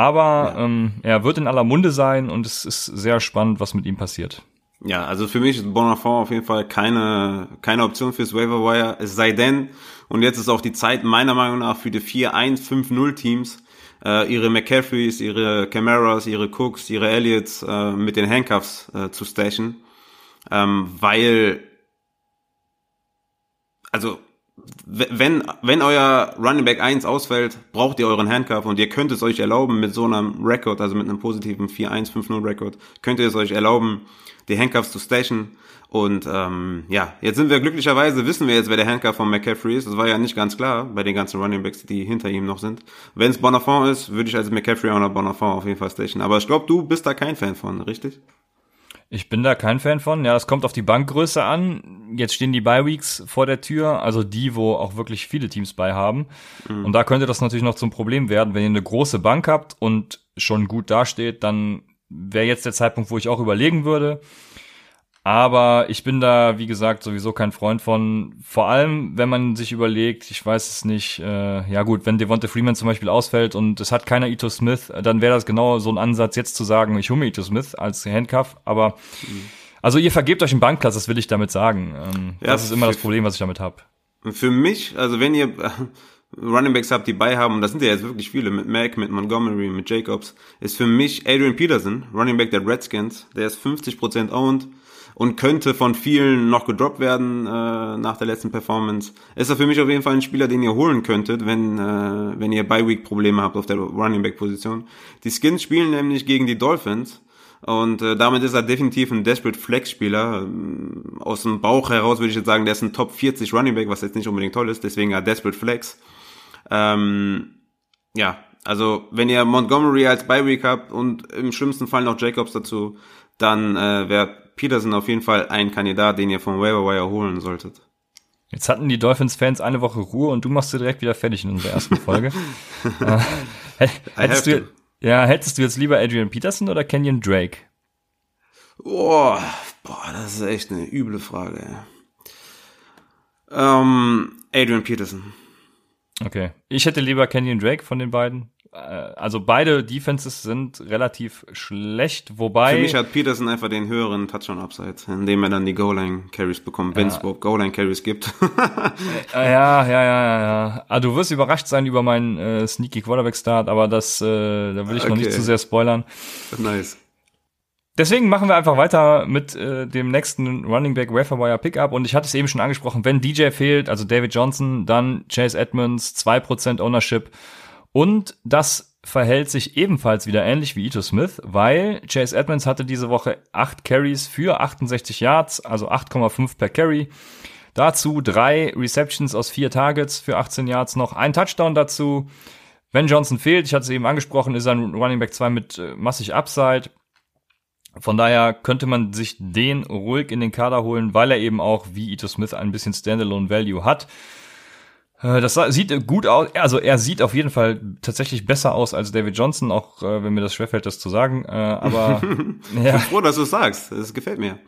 S1: Aber ja. ähm, er wird in aller Munde sein und es ist sehr spannend, was mit ihm passiert.
S2: Ja, also für mich ist Bonafont auf jeden Fall keine, keine Option fürs Waiver Wire. Es sei denn, und jetzt ist auch die Zeit meiner Meinung nach für die 4-1-5-0 Teams, äh, ihre McCaffreys, ihre Camaras, ihre Cooks, ihre Elliots äh, mit den Handcuffs äh, zu stashen. Ähm, weil, also wenn, wenn euer Running Back 1 ausfällt, braucht ihr euren Handcuff und ihr könnt es euch erlauben mit so einem Record, also mit einem positiven 4-1-5-0 Record, könnt ihr es euch erlauben, die Handcuffs zu stashen. Und ähm, ja, jetzt sind wir glücklicherweise, wissen wir jetzt, wer der Handcuff von McCaffrey ist. Das war ja nicht ganz klar bei den ganzen Running Backs, die hinter ihm noch sind. Wenn es Bonafont ist, würde ich als McCaffrey auch noch Bonafont auf jeden Fall stashen. Aber ich glaube, du bist da kein Fan von, richtig?
S1: Ich bin da kein Fan von. Ja, das kommt auf die Bankgröße an. Jetzt stehen die Bye-Weeks vor der Tür, also die, wo auch wirklich viele Teams bei haben. Mhm. Und da könnte das natürlich noch zum Problem werden. Wenn ihr eine große Bank habt und schon gut dasteht, dann wäre jetzt der Zeitpunkt, wo ich auch überlegen würde. Aber ich bin da, wie gesagt, sowieso kein Freund von. Vor allem, wenn man sich überlegt, ich weiß es nicht, äh, ja gut, wenn Devonta Freeman zum Beispiel ausfällt und es hat keiner Ito Smith, dann wäre das genau so ein Ansatz, jetzt zu sagen, ich hole mir Ito Smith als Handcuff. Aber mhm. also ihr vergebt euch einen Bankplatz, das will ich damit sagen. Ähm, ja, das ist immer das Problem, was ich damit habe.
S2: Für mich, also wenn ihr Running Backs habt, die bei haben, und das sind ja jetzt wirklich viele, mit Mac, mit Montgomery, mit Jacobs, ist für mich Adrian Peterson, Running Back der Redskins, der ist 50% owned und könnte von vielen noch gedroppt werden äh, nach der letzten Performance. Ist er für mich auf jeden Fall ein Spieler, den ihr holen könntet, wenn äh, wenn ihr Bye Week Probleme habt auf der Running Back Position. Die Skins spielen nämlich gegen die Dolphins und äh, damit ist er definitiv ein Desperate Flex Spieler. Ähm, aus dem Bauch heraus würde ich jetzt sagen, der ist ein Top 40 Running Back, was jetzt nicht unbedingt toll ist, deswegen ja Desperate Flex. Ähm, ja, also wenn ihr Montgomery als Bye Week habt und im schlimmsten Fall noch Jacobs dazu, dann äh, wäre Peterson auf jeden Fall ein Kandidat, den ihr vom Waiver Wire holen solltet.
S1: Jetzt hatten die Dolphins-Fans eine Woche Ruhe und du machst sie direkt wieder fertig in unserer ersten Folge. äh, hättest du, ja, hättest du jetzt lieber Adrian Peterson oder Kenyon Drake?
S2: Oh, boah, das ist echt eine üble Frage. Ähm, Adrian Peterson.
S1: Okay. Ich hätte lieber Kenyon Drake von den beiden. Äh, also beide Defenses sind relativ schlecht, wobei.
S2: Für mich hat Peterson einfach den höheren Touchdown-Upside, indem er dann die Goal-Line-Carries bekommt, wenn es ja. überhaupt Goal-Line-Carries gibt.
S1: Äh, ja, ja, ja, ja. Ah, du wirst überrascht sein über meinen äh, Sneaky Quarterback-Start, aber das, äh, da will ich okay. noch nicht zu sehr spoilern.
S2: Nice.
S1: Deswegen machen wir einfach weiter mit äh, dem nächsten Running Back Waferwire Pickup und ich hatte es eben schon angesprochen, wenn DJ fehlt, also David Johnson, dann Chase Edmonds, 2% Ownership und das verhält sich ebenfalls wieder ähnlich wie Ito Smith, weil Chase Edmonds hatte diese Woche 8 Carries für 68 Yards, also 8,5 per Carry. Dazu drei Receptions aus vier Targets für 18 Yards noch, ein Touchdown dazu. Wenn Johnson fehlt, ich hatte es eben angesprochen, ist ein Running Back 2 mit äh, massig Upside. Von daher könnte man sich den ruhig in den Kader holen, weil er eben auch wie Ito Smith ein bisschen Standalone Value hat. Äh, das sieht gut aus. Also er sieht auf jeden Fall tatsächlich besser aus als David Johnson, auch äh, wenn mir das schwerfällt, das zu sagen. Äh, aber
S2: ja. ich bin froh, dass du es sagst. Das gefällt mir.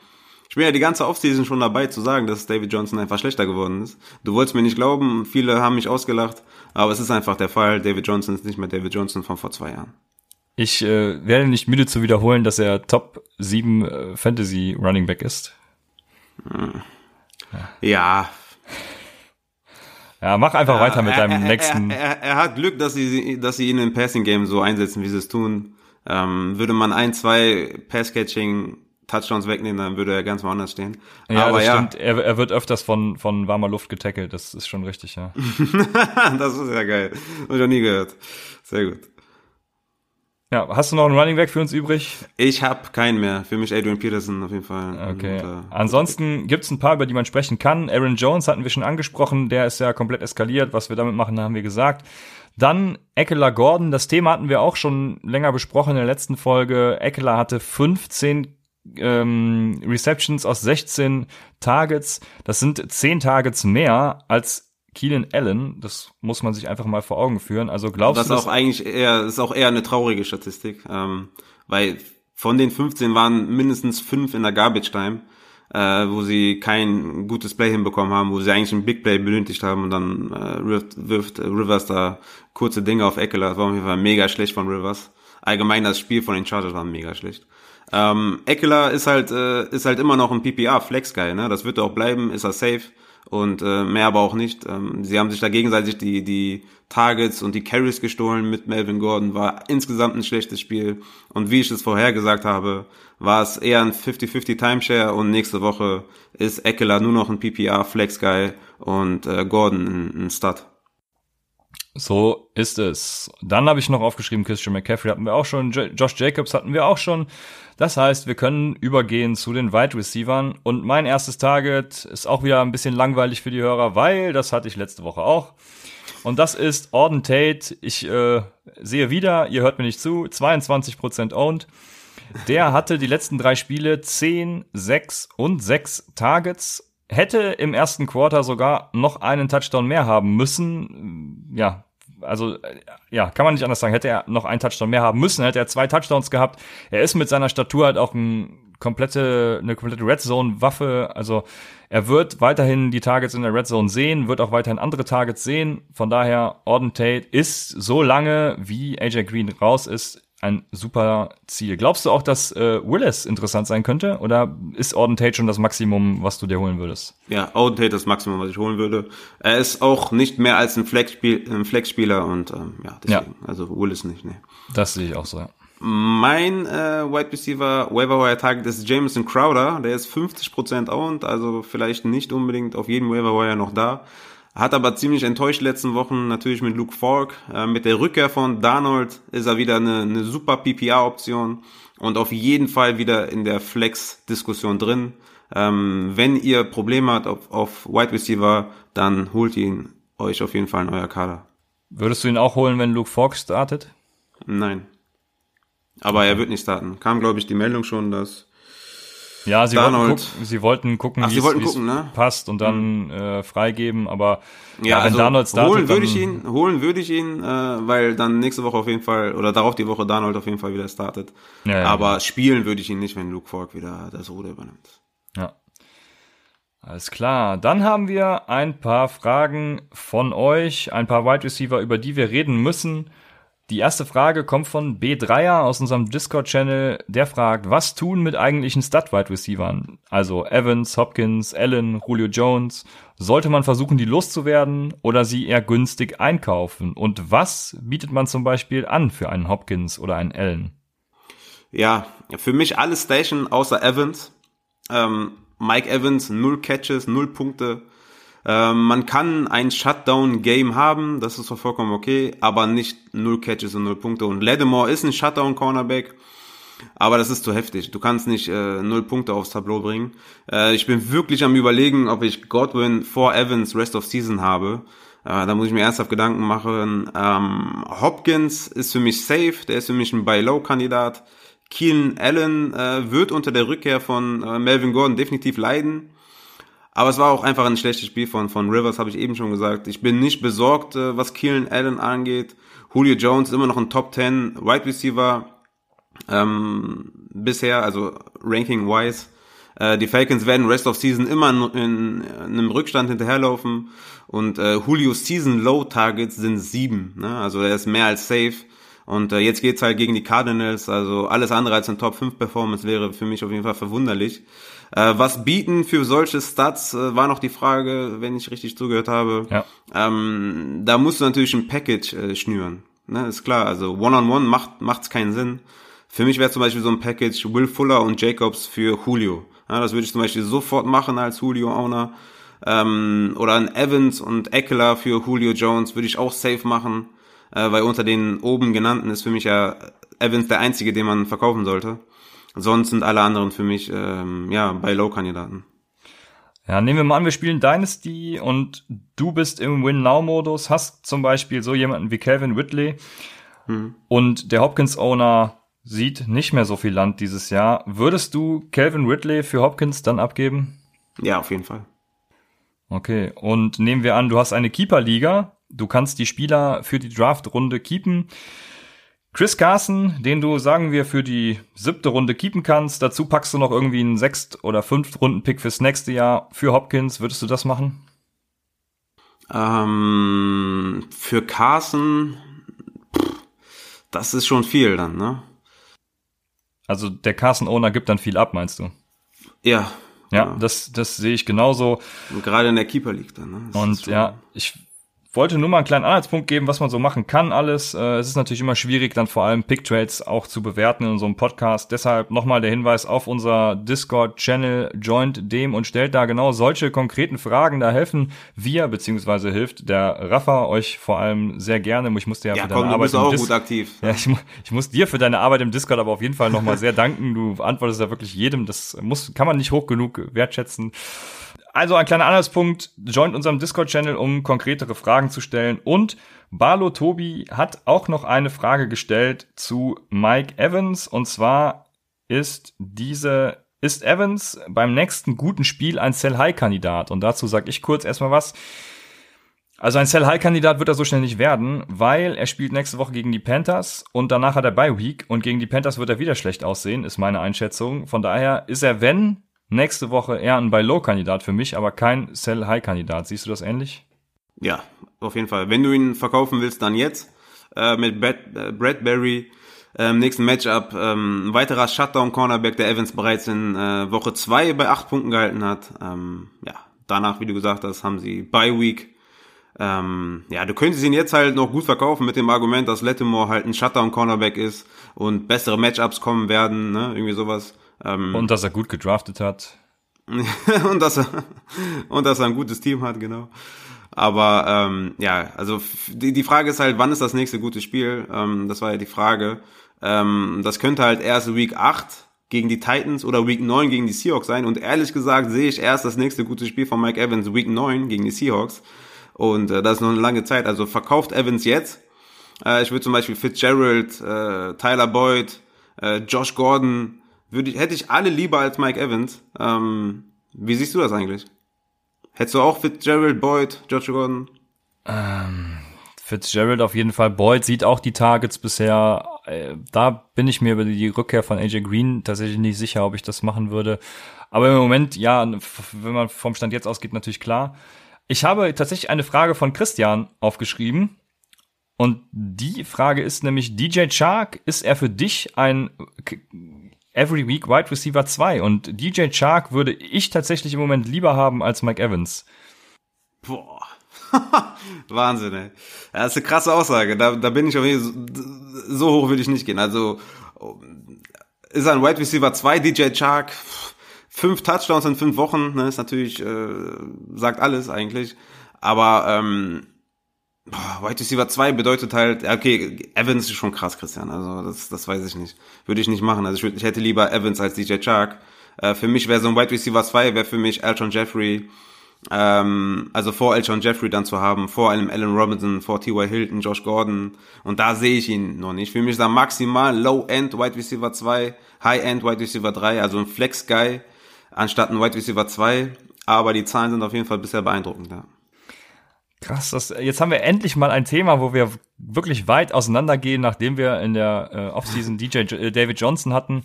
S2: Ich bin ja die ganze Offseason schon dabei zu sagen, dass David Johnson einfach schlechter geworden ist. Du wolltest mir nicht glauben, viele haben mich ausgelacht, aber es ist einfach der Fall. David Johnson ist nicht mehr David Johnson von vor zwei Jahren.
S1: Ich äh, werde nicht müde zu wiederholen, dass er Top 7 äh, Fantasy Running Back ist.
S2: Ja. Ja.
S1: Mach einfach ja, weiter mit deinem er, nächsten.
S2: Er, er, er, hat Glück, dass sie, dass sie ihn im Passing Game so einsetzen, wie sie es tun. Ähm, würde man ein, zwei Pass-Catching Touchdowns wegnehmen, dann würde er ganz woanders stehen.
S1: Ja, Aber das ja. stimmt. Er, er wird öfters von, von warmer Luft getackelt. Das ist schon richtig, ja.
S2: das ist ja geil. Hab ich noch nie gehört. Sehr gut.
S1: Ja, hast du noch einen Running Back für uns übrig?
S2: Ich habe keinen mehr. Für mich Adrian Peterson auf jeden Fall.
S1: Okay. Und, äh, Ansonsten gibt's ein paar, über die man sprechen kann. Aaron Jones hatten wir schon angesprochen. Der ist ja komplett eskaliert. Was wir damit machen, haben wir gesagt. Dann Eckler Gordon. Das Thema hatten wir auch schon länger besprochen in der letzten Folge. Eckler hatte 15 ähm, Receptions aus 16 Targets. Das sind 10 Targets mehr als Keenan Allen. Das muss man sich einfach mal vor Augen führen. Also glaubst
S2: das
S1: du,
S2: das ist auch eigentlich eher, ist auch eher eine traurige Statistik, ähm, weil von den 15 waren mindestens 5 in der Garbage Time, äh, wo sie kein gutes Play hinbekommen haben, wo sie eigentlich ein Big Play benötigt haben und dann äh, wirft, wirft Rivers da kurze Dinge auf Eckler. Das war auf jeden Fall mega schlecht von Rivers. Allgemein das Spiel von den Chargers war mega schlecht. Ähm, Eckler ist halt, äh, ist halt immer noch ein PPA, Flex Guy, ne? Das wird er auch bleiben, ist er safe und äh, mehr aber auch nicht. Ähm, sie haben sich da gegenseitig die, die Targets und die Carries gestohlen mit Melvin Gordon, war insgesamt ein schlechtes Spiel. Und wie ich es vorher gesagt habe, war es eher ein 50-50 Timeshare und nächste Woche ist Eckler nur noch ein PPA, Flex Guy und äh, Gordon ein, ein Stud.
S1: So ist es. Dann habe ich noch aufgeschrieben, Christian McCaffrey hatten wir auch schon, Josh Jacobs hatten wir auch schon. Das heißt, wir können übergehen zu den Wide Receivern. Und mein erstes Target ist auch wieder ein bisschen langweilig für die Hörer, weil das hatte ich letzte Woche auch. Und das ist Auden Tate. Ich äh, sehe wieder, ihr hört mir nicht zu, 22% owned. Der hatte die letzten drei Spiele 10, 6 und 6 Targets hätte im ersten Quarter sogar noch einen Touchdown mehr haben müssen. Ja, also ja, kann man nicht anders sagen. Hätte er noch einen Touchdown mehr haben müssen, hätte er zwei Touchdowns gehabt. Er ist mit seiner Statur halt auch ein komplette, eine komplette Red Zone Waffe. Also er wird weiterhin die Targets in der Red Zone sehen, wird auch weiterhin andere Targets sehen. Von daher, Auden Tate ist so lange, wie AJ Green raus ist, ein super Ziel. Glaubst du auch, dass äh, Willis interessant sein könnte? Oder ist Auden Tate schon das Maximum, was du dir holen würdest?
S2: Ja, Auden Tate das Maximum, was ich holen würde. Er ist auch nicht mehr als ein Flexspieler Flexspieler und ähm, ja, deswegen, ja. also Willis nicht, nee.
S1: Das sehe ich auch so, ja.
S2: Mein äh, Wide Receiver Waiver Wire Target ist Jameson Crowder, der ist 50% owned, also vielleicht nicht unbedingt auf jedem Waiver Wire noch da. Hat aber ziemlich enttäuscht letzten Wochen natürlich mit Luke Falk. Äh, mit der Rückkehr von Darnold ist er wieder eine, eine super PPA-Option und auf jeden Fall wieder in der Flex-Diskussion drin. Ähm, wenn ihr Probleme habt auf, auf Wide Receiver, dann holt ihn euch auf jeden Fall in euer Kader.
S1: Würdest du ihn auch holen, wenn Luke Falk startet?
S2: Nein. Aber er wird nicht starten. Kam, glaube ich, die Meldung schon, dass
S1: ja, sie wollten, gucken, sie wollten gucken, wie es ne? passt und dann mhm. äh, freigeben, aber
S2: ja, ja wenn also Darnold startet, holen würde ich ihn, holen würde ich ihn, äh, weil dann nächste Woche auf jeden Fall oder darauf die Woche Darnold auf jeden Fall wieder startet. Ja, ja, aber spielen würde ich ihn nicht, wenn Luke Falk wieder das Ruder übernimmt.
S1: Ja. Alles klar. Dann haben wir ein paar Fragen von euch, ein paar Wide Receiver, über die wir reden müssen. Die erste Frage kommt von B3er aus unserem Discord-Channel. Der fragt, was tun mit eigentlichen Stud-Wide-Receivern? Also Evans, Hopkins, Allen, Julio Jones. Sollte man versuchen, die loszuwerden oder sie eher günstig einkaufen? Und was bietet man zum Beispiel an für einen Hopkins oder einen Allen?
S2: Ja, für mich alles Station außer Evans. Ähm, Mike Evans, null Catches, null Punkte. Ähm, man kann ein Shutdown-Game haben, das ist vollkommen okay, aber nicht null Catches und null Punkte. Und Lattimore ist ein Shutdown-Cornerback, aber das ist zu heftig. Du kannst nicht äh, null Punkte aufs Tableau bringen. Äh, ich bin wirklich am überlegen, ob ich Godwin vor Evans Rest of Season habe. Äh, da muss ich mir ernsthaft Gedanken machen. Ähm, Hopkins ist für mich safe, der ist für mich ein Buy-Low-Kandidat. Keenan Allen äh, wird unter der Rückkehr von äh, Melvin Gordon definitiv leiden. Aber es war auch einfach ein schlechtes Spiel von, von Rivers, habe ich eben schon gesagt. Ich bin nicht besorgt, äh, was Keelan Allen angeht. Julio Jones immer noch ein Top 10 Wide Receiver ähm, bisher, also ranking-wise. Äh, die Falcons werden Rest of Season immer in, in, in einem Rückstand hinterherlaufen und äh, Julio's Season Low Targets sind sieben. Ne? Also er ist mehr als safe. Und äh, jetzt geht's halt gegen die Cardinals, also alles andere als ein Top 5 Performance wäre für mich auf jeden Fall verwunderlich. Äh, was bieten für solche Stats, äh, war noch die Frage, wenn ich richtig zugehört habe. Ja. Ähm, da musst du natürlich ein Package äh, schnüren. Ne, ist klar, also One-on-One -on -one macht macht's keinen Sinn. Für mich wäre zum Beispiel so ein Package Will Fuller und Jacobs für Julio. Ja, das würde ich zum Beispiel sofort machen als Julio-Owner. Ähm, oder ein Evans und Eckler für Julio Jones würde ich auch safe machen, äh, weil unter den oben genannten ist für mich ja Evans der einzige, den man verkaufen sollte. Sonst sind alle anderen für mich ähm, ja bei Low-Kandidaten.
S1: Ja, nehmen wir mal an, wir spielen Dynasty und du bist im Win-Now-Modus, hast zum Beispiel so jemanden wie Calvin Whitley hm. und der Hopkins-Owner sieht nicht mehr so viel Land dieses Jahr. Würdest du Calvin Ridley für Hopkins dann abgeben?
S2: Ja, auf jeden Fall.
S1: Okay, und nehmen wir an, du hast eine Keeper-Liga. Du kannst die Spieler für die Draft-Runde keepen. Chris Carson, den du, sagen wir, für die siebte Runde keepen kannst. Dazu packst du noch irgendwie einen sechst- oder fünft Runden-Pick fürs nächste Jahr für Hopkins. Würdest du das machen?
S2: Ähm, für Carson, das ist schon viel dann, ne?
S1: Also der Carson-Owner gibt dann viel ab, meinst du?
S2: Ja.
S1: Ja, ja. das, das sehe ich genauso.
S2: Und gerade in der Keeper liegt dann. Ne?
S1: Das Und ja, ich wollte nur mal einen kleinen Anhaltspunkt geben, was man so machen kann alles. Äh, es ist natürlich immer schwierig, dann vor allem Picktrades auch zu bewerten in unserem Podcast. Deshalb nochmal der Hinweis auf unser Discord-Channel, joint dem und stellt da genau solche konkreten Fragen. Da helfen wir, beziehungsweise hilft der Raffa euch vor allem sehr gerne. Ich musste ja,
S2: ja für deine komm, Arbeit du bist auch gut aktiv.
S1: Ja, ich, ich, muss dir für deine Arbeit im Discord aber auf jeden Fall nochmal sehr danken. Du antwortest ja wirklich jedem. Das muss, kann man nicht hoch genug wertschätzen. Also ein kleiner Anhaltspunkt, joint unserem Discord-Channel, um konkretere Fragen zu stellen. Und Barlo Tobi hat auch noch eine Frage gestellt zu Mike Evans. Und zwar ist diese, ist Evans beim nächsten guten Spiel ein Sell-High-Kandidat? Und dazu sage ich kurz erstmal was. Also ein Sell-High-Kandidat wird er so schnell nicht werden, weil er spielt nächste Woche gegen die Panthers und danach hat er Bye Week und gegen die Panthers wird er wieder schlecht aussehen, ist meine Einschätzung. Von daher ist er, wenn nächste Woche eher ein Buy-Low-Kandidat für mich, aber kein Sell-High-Kandidat. Siehst du das ähnlich?
S2: Ja, auf jeden Fall. Wenn du ihn verkaufen willst, dann jetzt äh, mit Brad, äh, Bradbury. Ähm, nächsten Matchup ähm, ein weiterer Shutdown-Cornerback, der Evans bereits in äh, Woche 2 bei 8 Punkten gehalten hat. Ähm, ja, danach, wie du gesagt hast, haben sie Bye Week. Ähm, ja, du könntest ihn jetzt halt noch gut verkaufen mit dem Argument, dass Lattimore halt ein Shutdown-Cornerback ist und bessere Matchups kommen werden, ne? irgendwie sowas.
S1: Ähm, und dass er gut gedraftet hat.
S2: und dass er und dass er ein gutes Team hat, genau. Aber ähm, ja, also die, die Frage ist halt, wann ist das nächste gute Spiel? Ähm, das war ja die Frage. Ähm, das könnte halt erst Week 8 gegen die Titans oder Week 9 gegen die Seahawks sein. Und ehrlich gesagt sehe ich erst das nächste gute Spiel von Mike Evans Week 9 gegen die Seahawks. Und äh, das ist noch eine lange Zeit. Also verkauft Evans jetzt. Äh, ich würde zum Beispiel Fitzgerald, äh, Tyler Boyd, äh, Josh Gordon, würde ich, hätte ich alle lieber als Mike Evans. Ähm, wie siehst du das eigentlich? Hättest du auch Fitzgerald, Boyd, George Gordon?
S1: Ähm, Fitzgerald auf jeden Fall. Boyd sieht auch die Targets bisher. Äh, da bin ich mir über die Rückkehr von AJ Green tatsächlich nicht sicher, ob ich das machen würde. Aber im Moment, ja, wenn man vom Stand jetzt ausgeht, natürlich klar. Ich habe tatsächlich eine Frage von Christian aufgeschrieben. Und die Frage ist nämlich, DJ Chark, ist er für dich ein Every Week Wide Receiver 2 und DJ Chark würde ich tatsächlich im Moment lieber haben als Mike Evans.
S2: Boah. Wahnsinn, ey. Das ist eine krasse Aussage. Da, da bin ich auf jeden Fall, so hoch würde ich nicht gehen. Also, ist ein Wide Receiver 2, DJ Chark, fünf Touchdowns in fünf Wochen, ne, ist natürlich, äh, sagt alles eigentlich. Aber, ähm, Wide Receiver 2 bedeutet halt, okay, Evans ist schon krass, Christian, also das, das weiß ich nicht. Würde ich nicht machen. Also ich, würd, ich hätte lieber Evans als DJ Chark. Äh, für mich wäre so ein Wide Receiver 2, wäre für mich Elton Jeffrey, ähm, also vor Elton Jeffrey dann zu haben, vor einem Allen Robinson, vor T.Y. Hilton, Josh Gordon. Und da sehe ich ihn noch nicht. Für mich ist er maximal Low-End Wide Receiver 2, High-End Wide Receiver 3, also ein Flex-Guy, anstatt ein Wide Receiver 2. Aber die Zahlen sind auf jeden Fall bisher beeindruckend, ja.
S1: Krass, das, jetzt haben wir endlich mal ein Thema, wo wir wirklich weit auseinandergehen, nachdem wir in der äh, Offseason DJ äh, David Johnson hatten.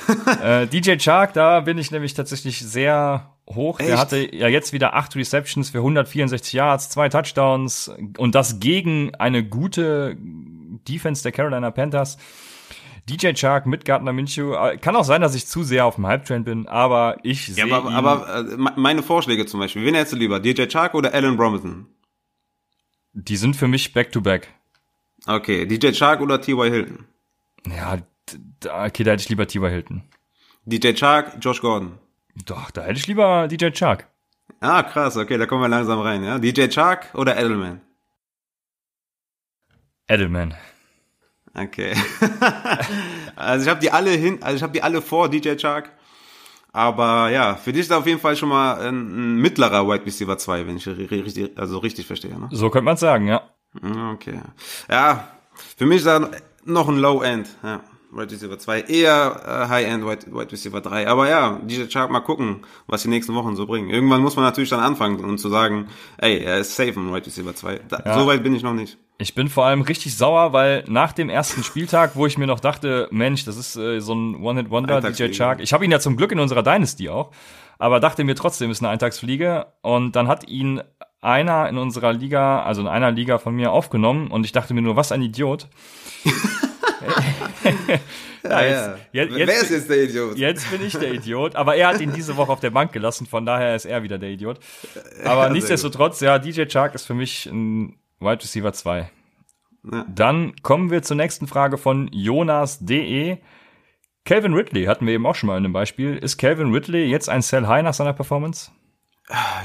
S1: äh, DJ Chark, da bin ich nämlich tatsächlich sehr hoch. Echt? Der hatte ja jetzt wieder acht Receptions für 164 Yards, zwei Touchdowns und das gegen eine gute Defense der Carolina Panthers. DJ Chark mit Gardner Minshew. Äh, kann auch sein, dass ich zu sehr auf dem Hype-Train bin, aber ich sehe.
S2: Ja, aber, aber äh, meine Vorschläge zum Beispiel. Wen hättest du lieber? DJ Chark oder Alan Robinson?
S1: Die sind für mich back-to-back.
S2: -back. Okay, DJ Shark oder T.Y. Hilton?
S1: Ja, okay, da hätte ich lieber T.Y. Hilton.
S2: DJ Chark, Josh Gordon.
S1: Doch, da hätte ich lieber DJ Chark.
S2: Ah, krass, okay, da kommen wir langsam rein, ja. DJ Chark oder Edelman?
S1: Edelman.
S2: Okay. also ich habe die alle hin, also ich habe die alle vor DJ Chark. Aber ja, für dich ist auf jeden Fall schon mal ein, ein mittlerer Wide Receiver 2, wenn ich richtig, also richtig verstehe. Ne?
S1: So könnte man sagen, ja.
S2: Okay. Ja, für mich ist er noch ein Low End. Ja. Wide Receiver 2, eher äh, High-End Wide, Wide Receiver 3. Aber ja, DJ Chark mal gucken, was die nächsten Wochen so bringen. Irgendwann muss man natürlich dann anfangen und zu sagen, ey, er ist safe im Wide Receiver 2. Da, ja. So weit bin ich noch nicht.
S1: Ich bin vor allem richtig sauer, weil nach dem ersten Spieltag, wo ich mir noch dachte, Mensch, das ist äh, so ein One-Hit-Wonder, DJ Chark. Ich habe ihn ja zum Glück in unserer Dynasty auch, aber dachte mir trotzdem, ist eine Eintagsfliege. Und dann hat ihn einer in unserer Liga, also in einer Liga von mir aufgenommen und ich dachte mir nur, was ein Idiot.
S2: ja, jetzt, jetzt, Wer ist jetzt der Idiot?
S1: Jetzt bin ich der Idiot, aber er hat ihn diese Woche auf der Bank gelassen, von daher ist er wieder der Idiot. Aber ja, nichtsdestotrotz, ja, DJ Chark ist für mich ein Wide Receiver 2. Ja. Dann kommen wir zur nächsten Frage von Jonas.de. Calvin Ridley hatten wir eben auch schon mal in einem Beispiel. Ist Calvin Ridley jetzt ein Sell High nach seiner Performance?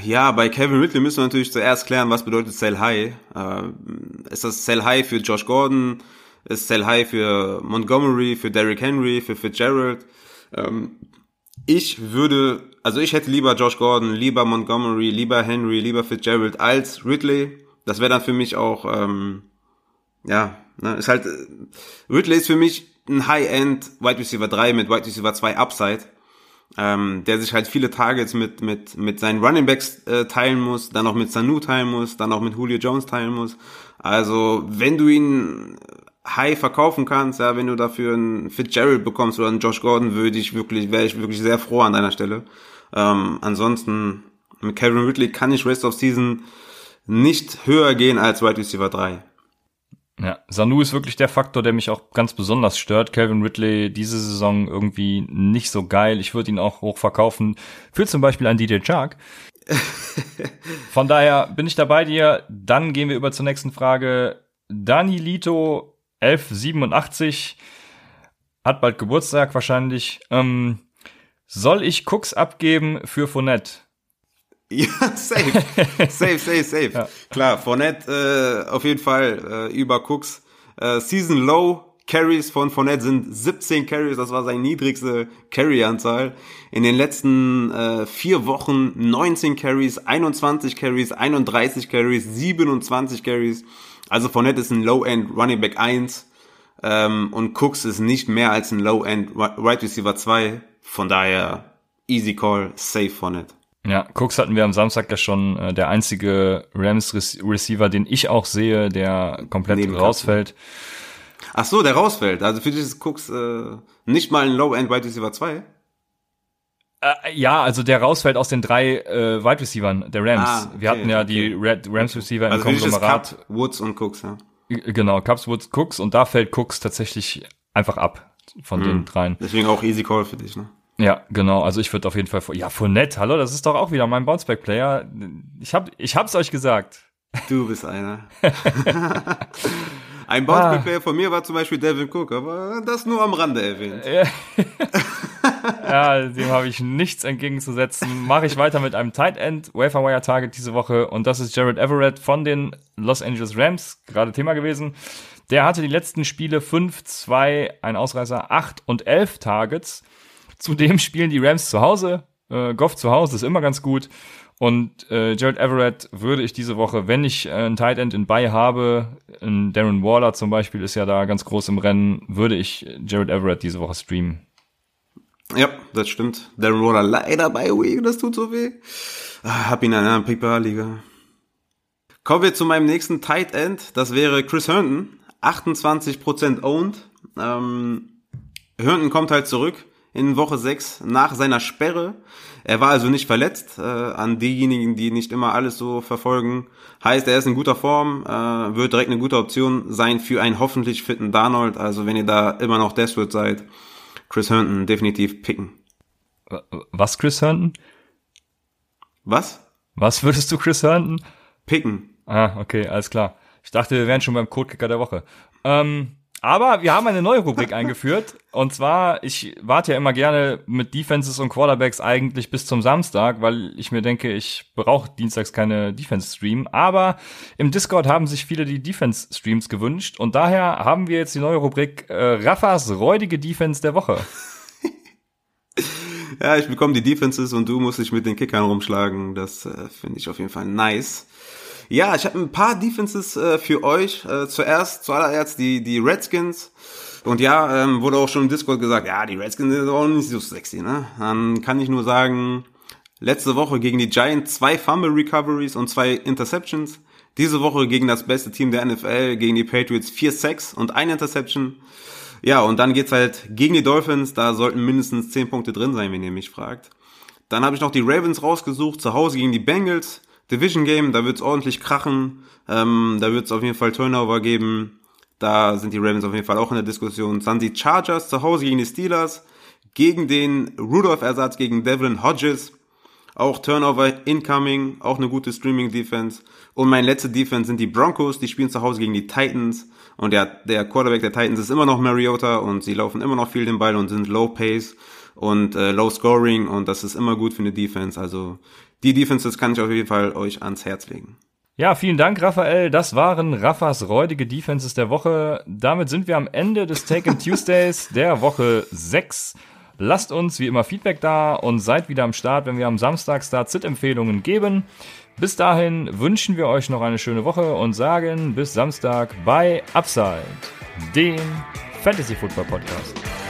S2: Ja, bei Calvin Ridley müssen wir natürlich zuerst klären, was bedeutet Sell High. Äh, ist das Sell High für Josh Gordon? Ist Sell High für Montgomery, für Derrick Henry, für Fitzgerald? Ähm, ich würde, also ich hätte lieber Josh Gordon, lieber Montgomery, lieber Henry, lieber Fitzgerald als Ridley. Das wäre dann für mich auch, ähm, ja, ne, ist halt, Ridley ist für mich ein High-End Wide Receiver 3 mit Wide Receiver 2 Upside ähm, der sich halt viele Targets mit, mit, mit seinen Running Backs äh, teilen muss, dann auch mit Sanu teilen muss, dann auch mit Julio Jones teilen muss. Also, wenn du ihn high verkaufen kannst, ja, wenn du dafür einen Fitzgerald bekommst oder einen Josh Gordon, würde ich wirklich, wäre ich wirklich sehr froh an deiner Stelle. Ähm, ansonsten, mit Kevin Ridley kann ich Rest of Season nicht höher gehen als Wide Receiver 3.
S1: Ja, Sanu ist wirklich der Faktor, der mich auch ganz besonders stört. Calvin Ridley diese Saison irgendwie nicht so geil. Ich würde ihn auch hoch verkaufen für zum Beispiel einen DJ Chark. Von daher bin ich da bei dir. Dann gehen wir über zur nächsten Frage. Dani Lito 1187 hat bald Geburtstag wahrscheinlich. Ähm, soll ich Cooks abgeben für Fournette?
S2: Ja, safe. safe, safe, safe. Ja. Klar, Fournette äh, auf jeden Fall äh, über Cooks. Äh, Season Low Carries von Fournette sind 17 Carries, das war seine niedrigste Carry-Anzahl. In den letzten äh, vier Wochen 19 Carries, 21 Carries, 31 Carries, 27 Carries. Also Fournette ist ein Low-End Running Back 1 ähm, und Cooks ist nicht mehr als ein Low-End Right Receiver 2. Von daher easy call, safe Fournette.
S1: Ja, Cooks hatten wir am Samstag ja schon äh, der einzige Rams Receiver, den ich auch sehe, der komplett Neben rausfällt.
S2: Ach so, der rausfällt. Also für dich ist Cooks äh, nicht mal ein Low-End Wide Receiver 2?
S1: Äh, ja, also der rausfällt aus den drei äh, Wide Receivern der Rams. Ah, okay, wir hatten ja okay. die Red Rams Receiver also im Konglomerat.
S2: Cup, Woods und Cooks, ja.
S1: Genau, Cups, Woods, Cooks und da fällt Cooks tatsächlich einfach ab von mhm. den dreien.
S2: Deswegen auch easy call für dich, ne?
S1: Ja, genau. Also ich würde auf jeden Fall ja Fournette, hallo, das ist doch auch wieder mein Bounceback Player. Ich hab ich hab's euch gesagt.
S2: Du bist einer. Ein Bounceback Player ah. von mir war zum Beispiel Devin Cook, aber das nur am Rande erwähnt.
S1: ja, dem habe ich nichts entgegenzusetzen. Mache ich weiter mit einem Tight End Wafer Wire Target diese Woche und das ist Jared Everett von den Los Angeles Rams, gerade Thema gewesen. Der hatte die letzten Spiele 5, 2, ein Ausreißer, 8 und 11 Targets. Zudem spielen die Rams zu Hause. Äh, Goff zu Hause ist immer ganz gut. Und äh, Jared Everett würde ich diese Woche, wenn ich äh, einen Tight End in Bay habe, ein Darren Waller zum Beispiel ist ja da ganz groß im Rennen, würde ich Jared Everett diese Woche streamen.
S2: Ja, das stimmt. Darren Waller leider bei Week, das tut so weh. Ah, hab ihn in einer Pickbar-Liga. Kommen wir zu meinem nächsten Tight End. Das wäre Chris Herndon. 28% owned. Ähm, Herndon kommt halt zurück in Woche 6 nach seiner Sperre. Er war also nicht verletzt. Äh, an diejenigen, die nicht immer alles so verfolgen, heißt, er ist in guter Form, äh, wird direkt eine gute Option sein für einen hoffentlich fitten Darnold. Also wenn ihr da immer noch desperate seid, Chris Herndon definitiv picken.
S1: Was Chris Herndon?
S2: Was?
S1: Was würdest du Chris Herndon?
S2: Picken.
S1: Ah, okay, alles klar. Ich dachte, wir wären schon beim Codekicker der Woche. Ähm, Aber wir haben eine neue Rubrik eingeführt. Und zwar, ich warte ja immer gerne mit Defenses und Quarterbacks eigentlich bis zum Samstag, weil ich mir denke, ich brauche dienstags keine Defense-Stream. Aber im Discord haben sich viele die Defense-Streams gewünscht. Und daher haben wir jetzt die neue Rubrik äh, Raffas räudige Defense der Woche.
S2: ja, ich bekomme die Defenses und du musst dich mit den Kickern rumschlagen. Das äh, finde ich auf jeden Fall nice. Ja, ich habe ein paar Defenses äh, für euch. Äh, zuerst, zuallererst die, die Redskins. Und ja, ähm, wurde auch schon im Discord gesagt, ja, die Redskins sind auch nicht so sexy, ne? Dann kann ich nur sagen, letzte Woche gegen die Giants zwei Fumble Recoveries und zwei Interceptions. Diese Woche gegen das beste Team der NFL, gegen die Patriots vier Sacks und ein Interception. Ja, und dann geht's halt gegen die Dolphins, da sollten mindestens zehn Punkte drin sein, wenn ihr mich fragt. Dann habe ich noch die Ravens rausgesucht, zu Hause gegen die Bengals. Division Game, da wird's ordentlich krachen. Ähm, da wird's auf jeden Fall Turnover geben. Da sind die Ravens auf jeden Fall auch in der Diskussion. Dann die Chargers zu Hause gegen die Steelers. Gegen den Rudolph-Ersatz gegen Devlin Hodges. Auch Turnover incoming, auch eine gute Streaming-Defense. Und mein letzter Defense sind die Broncos, die spielen zu Hause gegen die Titans. Und der, der Quarterback der Titans ist immer noch Mariota und sie laufen immer noch viel den Ball und sind low pace und äh, low scoring und das ist immer gut für eine Defense. Also die Defenses kann ich auf jeden Fall euch ans Herz legen.
S1: Ja, vielen Dank, Raphael. Das waren Raffas räudige Defenses der Woche. Damit sind wir am Ende des Taken Tuesdays der Woche 6. Lasst uns wie immer Feedback da und seid wieder am Start, wenn wir am Samstag Start-Sit-Empfehlungen geben. Bis dahin wünschen wir euch noch eine schöne Woche und sagen bis Samstag bei Upside, dem Fantasy Football Podcast.